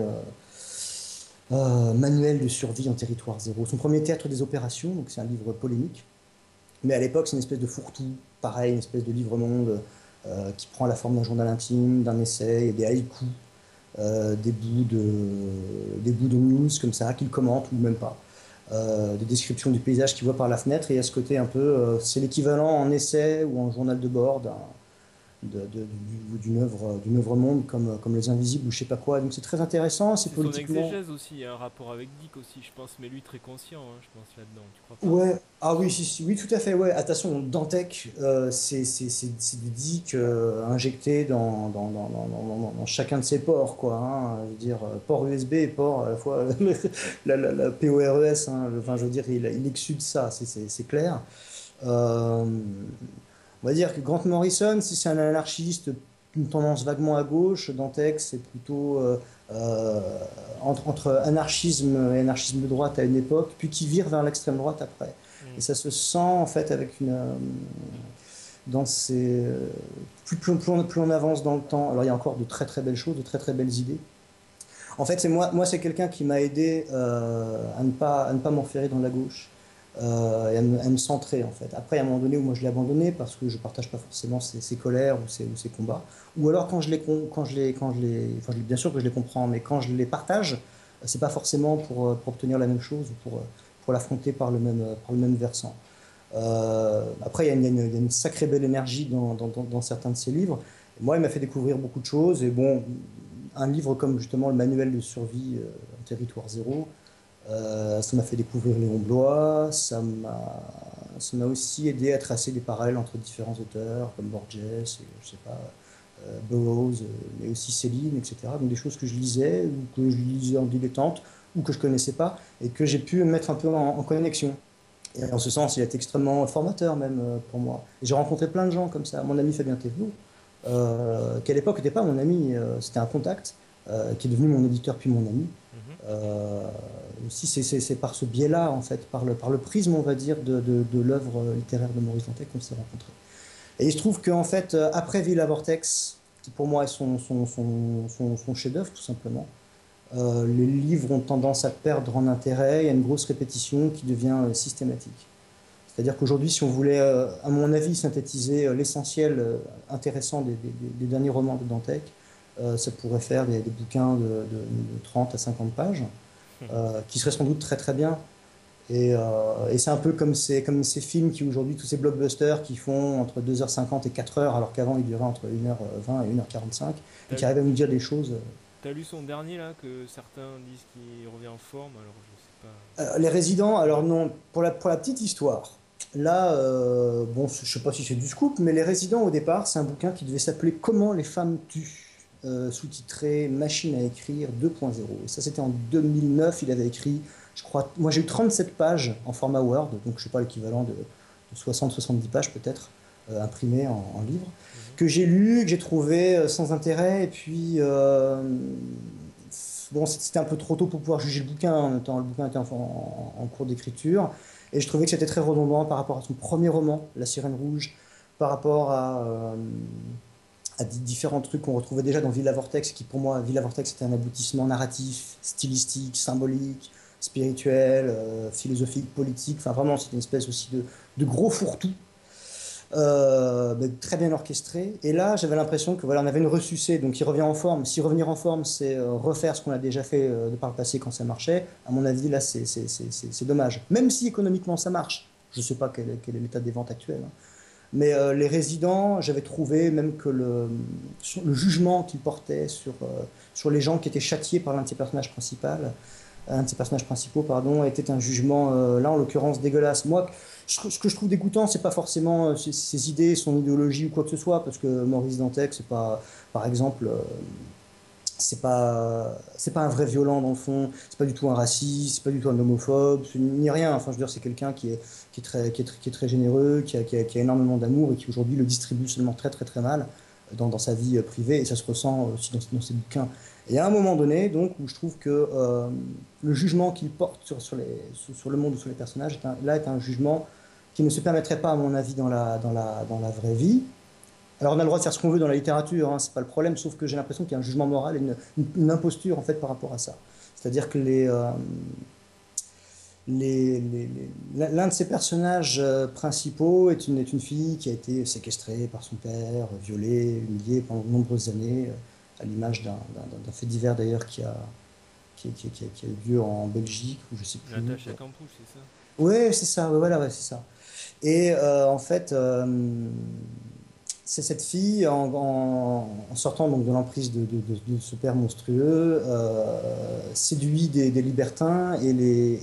euh, manuel de survie en territoire zéro. Son premier théâtre des opérations, donc c'est un livre polémique. Mais à l'époque, c'est une espèce de fourre-tout, pareil, une espèce de livre-monde euh, qui prend la forme d'un journal intime, d'un essai, des haïkus, euh, des, bouts de, des bouts de news comme ça, qu'il commente ou même pas. des descriptions du paysage qu'il voit par la fenêtre, et à ce côté un peu, c'est l'équivalent en essai ou en journal de bord d'un d'une œuvre d'une œuvre monde comme comme les invisibles ou je sais pas quoi. Donc c'est très intéressant c'est politiquement son exégèse aussi il y a un rapport avec Dick aussi je pense mais lui très conscient hein, je pense là-dedans tu crois pas? Ouais. Ah oui si, oui tout à fait ouais. Attention Dantec euh, c'est du Dick euh, injecté dans dans, dans, dans, dans, chacun de ses ports quoi hein, je veux dire euh, port USB et port à la fois la, la, la, PORES hein, enfin je veux dire il, il exude ça c'est clair. Euh, on va dire que Grant Morrison, si c'est un anarchiste, une tendance vaguement à gauche, Dantec, c'est plutôt euh, euh, entre, anarchisme et anarchisme de droite à une époque, puis qui vire vers l'extrême droite après. Mm. Et ça se sent en fait avec une. Euh, dans ces, plus, plus, plus, on avance dans le temps, alors il y a encore de très très belles choses, de très très belles idées. En fait, c'est moi, moi c'est quelqu'un qui m'a aidé à ne pas, à ne pas m'enferrer dans la gauche euh, et à me, centrer en fait. Après, à un moment donné où moi je l'ai abandonné parce que je partage pas forcément ses, colères ou ses, combats, ou alors quand je les, quand bien sûr que je les comprends, mais quand je les partage, c'est pas forcément pour, euh, obtenir la même chose ou pour, pour l'affronter par le même, versant. Euh, après, il y, a une, sacrée belle énergie dans, certains de ses livres. moi, il m'a fait découvrir beaucoup de choses. Et bon, un livre comme justement le manuel de survie en territoire zéro, euh, ça m'a fait découvrir Léon Blois, ça m'a aussi aidé à tracer des parallèles entre différents auteurs comme Borges, et, je sais pas, euh, Burroughs, euh, mais aussi Céline, etc. Donc des choses que je lisais ou que je lisais en dilettante ou que je connaissais pas et que j'ai pu mettre un peu en, connexion. Et en ce sens, il a été extrêmement formateur même pour moi. J'ai rencontré plein de gens comme ça. Mon ami Fabien Thévenot, euh, qui à l'époque n'était pas mon ami, c'était un contact, qui est devenu mon éditeur puis mon ami. Euh, c'est par ce biais-là, en fait, par le, prisme, on va dire, de, de, l'œuvre littéraire de Maurice Dantec qu'on s'est rencontrés. Et il se trouve qu'en fait, euh, après Villa Vortex, qui pour moi est son, chef-d'œuvre, tout simplement, euh, les livres ont tendance à perdre en intérêt, il y a une grosse répétition qui devient systématique. C'est-à-dire qu'aujourd'hui, si on voulait, à mon avis, synthétiser l'essentiel intéressant des, derniers romans de Dantec, euh, ça pourrait faire des, bouquins de, 30 à 50 pages. Euh, qui seraient sans doute très très bien. Et, euh, et c'est un peu comme ces, comme ces films qui aujourd'hui, tous ces blockbusters qui font entre 2h50 et 4h, alors qu'avant ils duraient entre 1h20 et 1h45, et qui arrivent à nous dire des choses. T'as lu son dernier là, que certains disent qu'il revient en forme, alors je sais pas. les résidents, alors non, pour la, pour la petite histoire, Là, bon, je sais pas si c'est du scoop, mais Les Résidents, au départ, c'est un bouquin qui devait s'appeler Comment les femmes tuent. Euh, sous-titré Machine à écrire 2.0. Et ça, c'était en 2009. Il avait écrit, je crois, moi j'ai eu 37 pages en format Word, donc je sais pas l'équivalent de, 60-70 pages peut-être, euh, imprimées en, livre, mhm. que j'ai lu, que j'ai trouvé euh, sans intérêt, et puis bon, c'était un peu trop tôt pour pouvoir juger le bouquin. En même temps, le bouquin était en, en, cours d'écriture. Et je trouvais que c'était très redondant par rapport à son premier roman, La Sirène Rouge, par rapport à, différents trucs qu'on retrouvait déjà dans Villa Vortex, qui pour moi, Villa Vortex était un aboutissement narratif, stylistique, symbolique, spirituel, euh, philosophique, politique. Enfin, vraiment, c'était une espèce aussi de, gros fourre-tout euh, très bien orchestré. Et là, j'avais l'impression que voilà, on avait une ressucée, donc il revient en forme. Si revenir en forme, c'est euh, refaire ce qu'on a déjà fait de par le passé quand ça marchait, à mon avis, là, c'est dommage. Même si économiquement ça marche, je ne sais pas quel, est l'état des ventes actuelles. Hein. Mais les résidents, j'avais trouvé même que le, jugement qu'ils portaient sur, sur les gens qui étaient châtiés par l'un de ses personnages principaux, un ses personnages principaux, pardon, était un jugement, là en l'occurrence, dégueulasse. Moi, ce que je trouve dégoûtant, c'est pas forcément euh, ses, idées, son idéologie ou quoi que ce soit, parce que Maurice Dantec, c'est pas, par exemple, euh, c'est pas, c'est pas un vrai violent dans le fond, c'est pas du tout un raciste, c'est pas du tout un homophobe, ni rien. Enfin, je veux dire, c'est quelqu'un qui est, qui est très, qui est, très généreux, qui a, qui a, énormément d'amour et qui aujourd'hui le distribue seulement très très très mal dans, dans, sa vie privée et ça se ressent aussi dans, dans ses bouquins. Et à un moment donné, donc, où je trouve que euh, le jugement qu'il porte sur, sur, les, sur, le monde ou sur les personnages, là, est un jugement qui ne se permettrait pas, à mon avis, dans la, dans la, dans la vraie vie. Alors on a le droit de faire ce qu'on veut dans la littérature, hein, c'est pas le problème, sauf que j'ai l'impression qu'il y a un jugement moral et une, une, imposture en fait par rapport à ça. C'est-à-dire que les, euh, les, l'un de ces personnages euh, principaux est une, est une fille qui a été séquestrée par son père, violée, humiliée pendant de nombreuses années, euh, à l'image d'un, fait divers d'ailleurs qui a, qui, qui, qui, a, eu lieu en Belgique, ou je sais plus. c'est ça? Oui, c'est ça, voilà, ouais, c'est ça. Et euh, en fait, euh, c'est cette fille, en, sortant donc de l'emprise de, ce père monstrueux, euh, séduit des, libertins et les,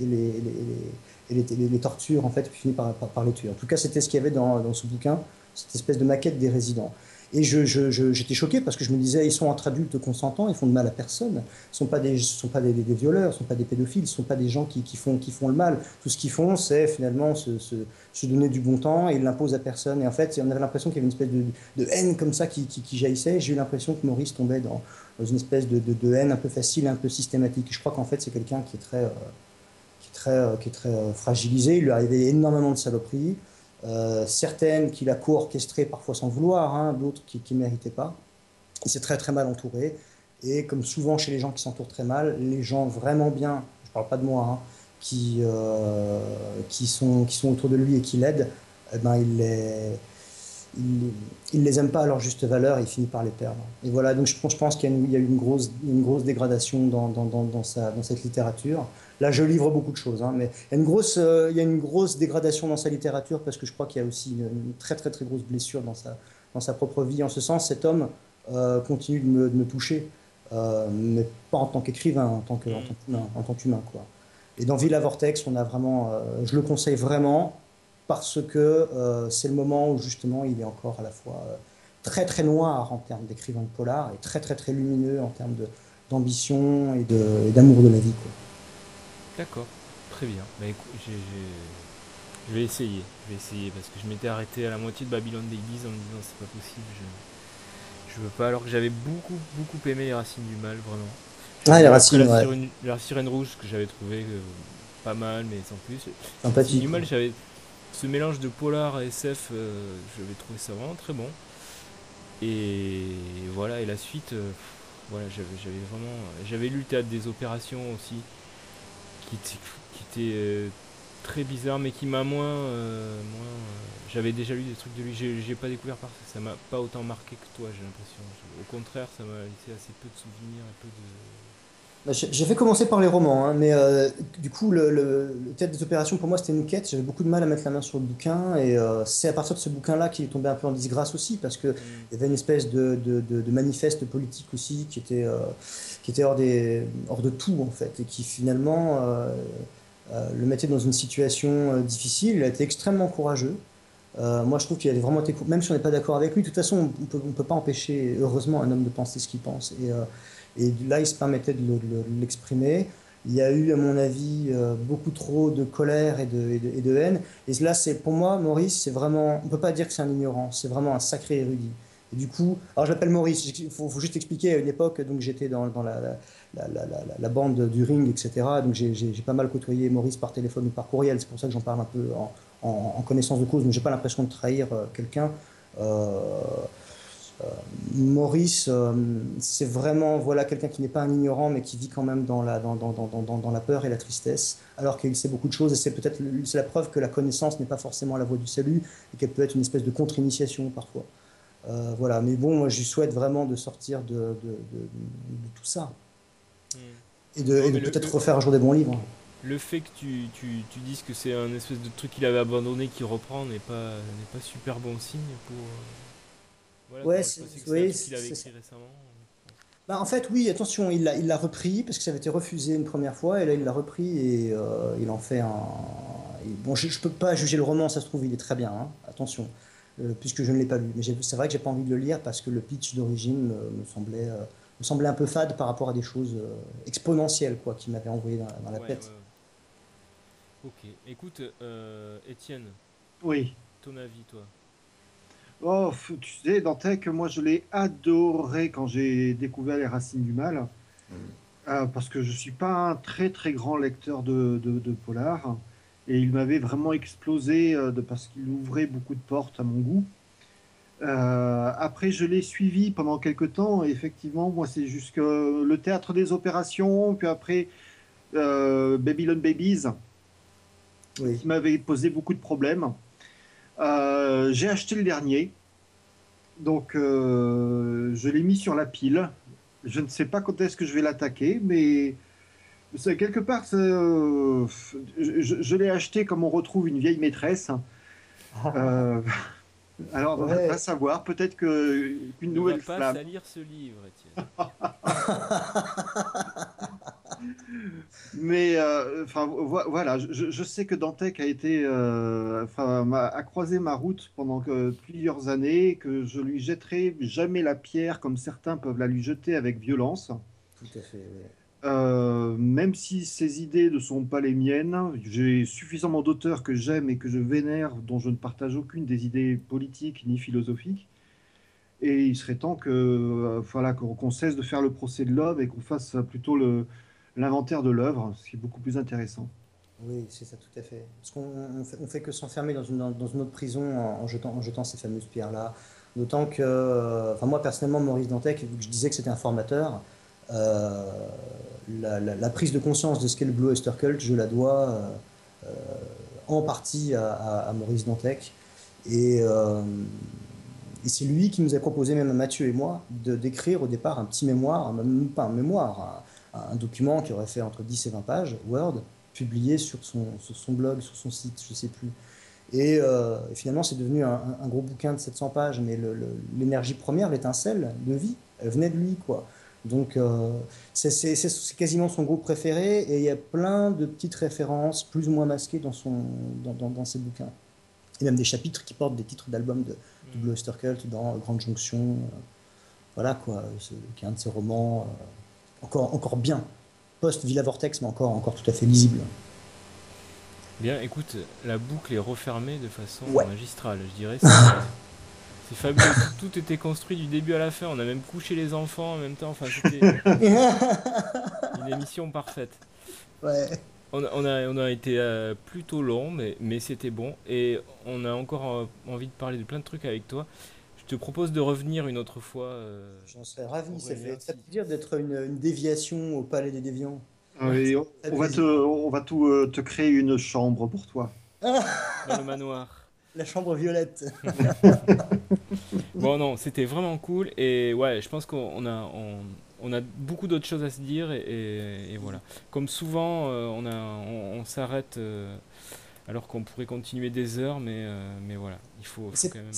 les, les, tortures, en fait, puis finit par, les tuer. En tout cas, c'était ce qu'il y avait dans ce bouquin, cette espèce de maquette des résidents. Et j'étais je, je, choqué parce que je me disais, ils sont entre adultes consentants, ils font de mal à personne. Ils ne sont pas, des, sont pas des, violeurs, ils ne sont pas des pédophiles, ils ne sont pas des gens qui, qui, font, qui font le mal. Tout ce qu'ils font, c'est finalement se, se, donner du bon temps et ils l'imposent à personne. Et en fait, on avait l'impression qu'il y avait une espèce de, de haine comme ça qui, qui, qui jaillissait. J'ai eu l'impression que Maurice tombait dans, dans une espèce de, de, haine un peu facile, un peu systématique. Je crois qu'en fait, c'est quelqu'un qui est très, euh, qui est très, euh, qui est très euh, fragilisé. Il lui arrivait énormément de saloperies. Euh, certaines qu'il a co-orchestrées parfois sans vouloir, hein, d'autres qui ne méritaient pas. Il s'est très très mal entouré. Et comme souvent chez les gens qui s'entourent très mal, les gens vraiment bien, je ne parle pas de moi, hein, qui, euh, qui sont autour de lui et qui l'aident, eh ben, il les, il, les aime pas à leur juste valeur et il finit par les perdre. Et voilà, donc je, pense qu'il y, a une grosse, une grosse dégradation dans, dans, dans, sa, dans cette littérature. Là, je livre beaucoup de choses, hein, mais il y, a une grosse, euh, il y a une grosse dégradation dans sa littérature parce que je crois qu'il y a aussi une, très très très grosse blessure dans sa, dans sa propre vie. En ce sens, cet homme euh, continue de me, de me toucher, euh, mais pas en tant qu'écrivain, en tant tant qu'humain, quoi. Et dans Villa Vortex, on a vraiment, je le conseille vraiment parce que c'est le moment où justement il est encore à la fois très très noir en termes d'écrivain de polar et très très très lumineux en termes d'ambition et d'amour de, la vie. D'accord, très bien. Bah, écoute, je vais essayer, je vais essayer parce que je m'étais arrêté à la moitié de Babylon Dailies en me disant c'est pas possible, je, je veux pas, alors que j'avais beaucoup beaucoup aimé les Racines du Mal, vraiment. Ah, les Racines, la, ouais. sirène, la sirène rouge que j'avais trouvé euh, pas mal, mais sans plus. Sympathique. du Mal, j'avais ce mélange de polar et SF, euh, j'avais trouvé ça vraiment très bon. Et voilà, et la suite, euh, voilà, j'avais vraiment, j'avais lu le théâtre des opérations aussi qui, était euh, très bizarre, mais qui m'a moins. Euh, J'avais déjà lu des trucs de lui, j'ai pas découvert parce que ça m'a pas autant marqué que toi, j'ai l'impression. Au contraire, ça m'a laissé assez peu de souvenirs, un peu de. Bah, j'ai fait commencer par les romans, hein, mais du coup, le, le, des opérations, pour moi, c'était une quête. J'avais beaucoup de mal à mettre la main sur le bouquin, et c'est à partir de ce bouquin-là qu'il est tombé un peu en disgrâce aussi, parce qu'il il y avait une espèce de, manifeste politique aussi qui était, était hors, de tout, en fait, et qui finalement euh, euh, le mettait dans une situation euh, difficile. Il a été extrêmement courageux. moi, je trouve qu'il a vraiment été, même si on n'est pas d'accord avec lui, de toute façon, on ne peut pas empêcher, heureusement, un homme de penser ce qu'il pense. Et, là, il se permettait de l'exprimer. Il y a eu, à mon avis, beaucoup trop de colère et de, haine. Et là, pour moi, Maurice, c'est vraiment, on peut pas dire que c'est un ignorant, c'est vraiment un sacré érudit. Et du coup, alors je m'appelle Maurice, il faut, juste expliquer, à une époque, donc j'étais dans, la, bande du ring, etc. Donc j'ai pas mal côtoyé Maurice par téléphone ou par courriel, c'est pour ça que j'en parle un peu en, connaissance de cause, mais j'ai pas l'impression de trahir euh, quelqu'un. Euh, euh, Maurice, c'est vraiment voilà quelqu'un qui n'est pas un ignorant, mais qui vit quand même dans la, dans, dans, dans, dans la peur et la tristesse, alors qu'il sait beaucoup de choses. Et c'est peut-être la preuve que la connaissance n'est pas forcément la voie du salut et qu'elle peut être une espèce de contre-initiation parfois. voilà, mais bon, moi, je souhaite vraiment de sortir de, de, de, tout ça hmm. et de, peut-être refaire un jour des bons livres le fait que tu, tu, tu dises que c'est un espèce de truc qu'il avait abandonné qui reprend n'est pas, n'est pas super bon signe pour. Euh, voilà, ouais, c'est oui, qu'il avait écrit récemment. Bah, en fait, oui, attention, il l'a, il l'a repris parce que ça avait été refusé une première fois et là il l'a repris et euh, il en fait un. Bon, je, ne peux pas juger le roman, ça se trouve, il est très bien, hein, attention, euh, puisque je ne l'ai pas lu. Mais c'est vrai que j'ai pas envie de le lire parce que le pitch d'origine me, semblait, me semblait un peu fade par rapport à des choses exponentielles quoi, qu'il m'avait envoyé dans, la tête. Ok, écoute, euh, Étienne. Oui. Ton avis, toi? Oh, tu sais, Dantec, moi je l'ai adoré quand j'ai découvert les racines du mal. Mm. Euh, parce que je suis pas un très très grand lecteur de, de, polar. Et il m'avait vraiment explosé euh, de, parce qu'il ouvrait beaucoup de portes à mon goût. après, je l'ai suivi pendant quelques temps. Et effectivement, moi, c'est jusque le théâtre des opérations. Puis après, Babylon Babies qui m'avait posé beaucoup de problèmes. Euh, j'ai acheté le dernier, donc euh, je l'ai mis sur la pile. Je ne sais pas quand est-ce que je vais l'attaquer, mais quelque part, euh, je, l'ai acheté comme on retrouve une vieille maîtresse. Ah. alors, on va savoir, peut-être qu'une nouvelle flamme. pas salir ce livre, Mais euh, voilà, je, sais que Dantec a été, euh, a croisé ma route pendant plusieurs années, que je lui jetterai jamais la pierre comme certains peuvent la lui jeter avec violence. Tout à fait. Euh, même si ses idées ne sont pas les miennes, j'ai suffisamment d'auteurs que j'aime et que je vénère, dont je ne partage aucune des idées politiques ni philosophiques. Et il serait temps que voilà qu'on cesse de faire le procès de l'homme et qu'on fasse plutôt le, l'inventaire de l'œuvre, ce qui est beaucoup plus intéressant. Oui, c'est ça, tout à fait. Parce qu'on ne fait, que s'enfermer dans une, autre prison en, jetant, ces fameuses pierres-là. D'autant que, euh, enfin moi personnellement, Maurice Dantec, je disais que c'était un formateur, euh, la, prise de conscience de ce qu'est le Blue Oyster Cult, je la dois euh, en partie à, Maurice Dantec. Et, et c'est lui qui nous a proposé, même à Mathieu et moi, de d'écrire au départ un petit mémoire, même pas un mémoire, un document qui aurait fait entre 10 et 20 pages, Word, publié sur son, son blog, sur son site, je ne sais plus. Et, euh, finalement, c'est devenu un, gros bouquin de 700 pages, mais l'énergie première, l'étincelle de vie, elle venait de lui, quoi. Donc, euh, c'est quasiment son groupe préféré, et il y a plein de petites références, plus ou moins masquées, dans, son, dans, dans, ses bouquins. Et même des chapitres qui portent des titres d'albums de, de Blue Cult dans Grande Jonction. Euh, voilà, quoi, qui est un de ses romans encore, encore bien. Post-Villa Vortex, mais encore, encore tout à fait lisible. Bien, écoute, la boucle est refermée de façon magistrale, je dirais. C'est fabuleux. Tout était construit du début à la fin. On a même couché les enfants en même temps. Enfin, c'était une émission parfaite. Ouais. On a, on a, on a été euh, plutôt long, mais, mais c'était bon. Et on a encore euh, envie de parler de plein de trucs avec toi te propose de revenir une autre fois. Euh, J'en serais ravi. Ça fait ça dire d'être une, déviation au Palais des Déviants. Oui, on, va te, on va tout, euh, te créer une chambre pour toi. Dans le manoir. La chambre violette. bon, non, c'était vraiment cool. Et ouais, je pense qu'on a, on, a beaucoup d'autres choses à se dire. Et, voilà. Comme souvent, euh, on, a, on, s'arrête alors qu'on pourrait continuer des heures. Mais, mais voilà, il faut, faut quand même.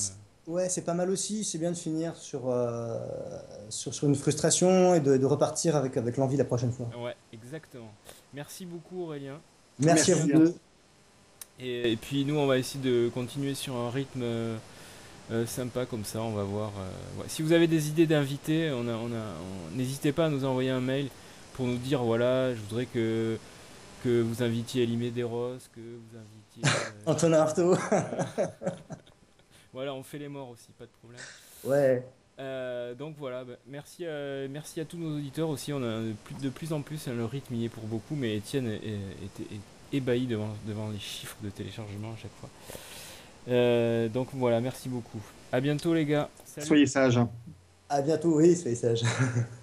Ouais, c'est pas mal aussi. C'est bien de finir sur, euh, sur, sur, une frustration et de, de, repartir avec, avec l'envie la prochaine fois. Ouais, exactement. Merci beaucoup Aurélien. Merci, à vous deux. Et, et, puis nous, on va essayer de continuer sur un rythme euh, euh, sympa comme ça. On va voir. Ouais. Si vous avez des idées d'invités, on a, on a, n'hésitez pas à nous envoyer un mail pour nous dire voilà, je voudrais que que vous invitiez Elimé Desros, que vous invitiez Antonin Artaud. Voilà, on fait les morts aussi, pas de problème. Ouais. Euh, donc voilà, bah, merci, à, merci à tous nos auditeurs aussi. On a de plus en plus, hein, le rythme y est pour beaucoup, mais Étienne était ébahi devant, devant les chiffres de téléchargement à chaque fois. Euh, donc voilà, merci beaucoup. À bientôt les gars. Soyez sages. À bientôt, oui, soyez sages.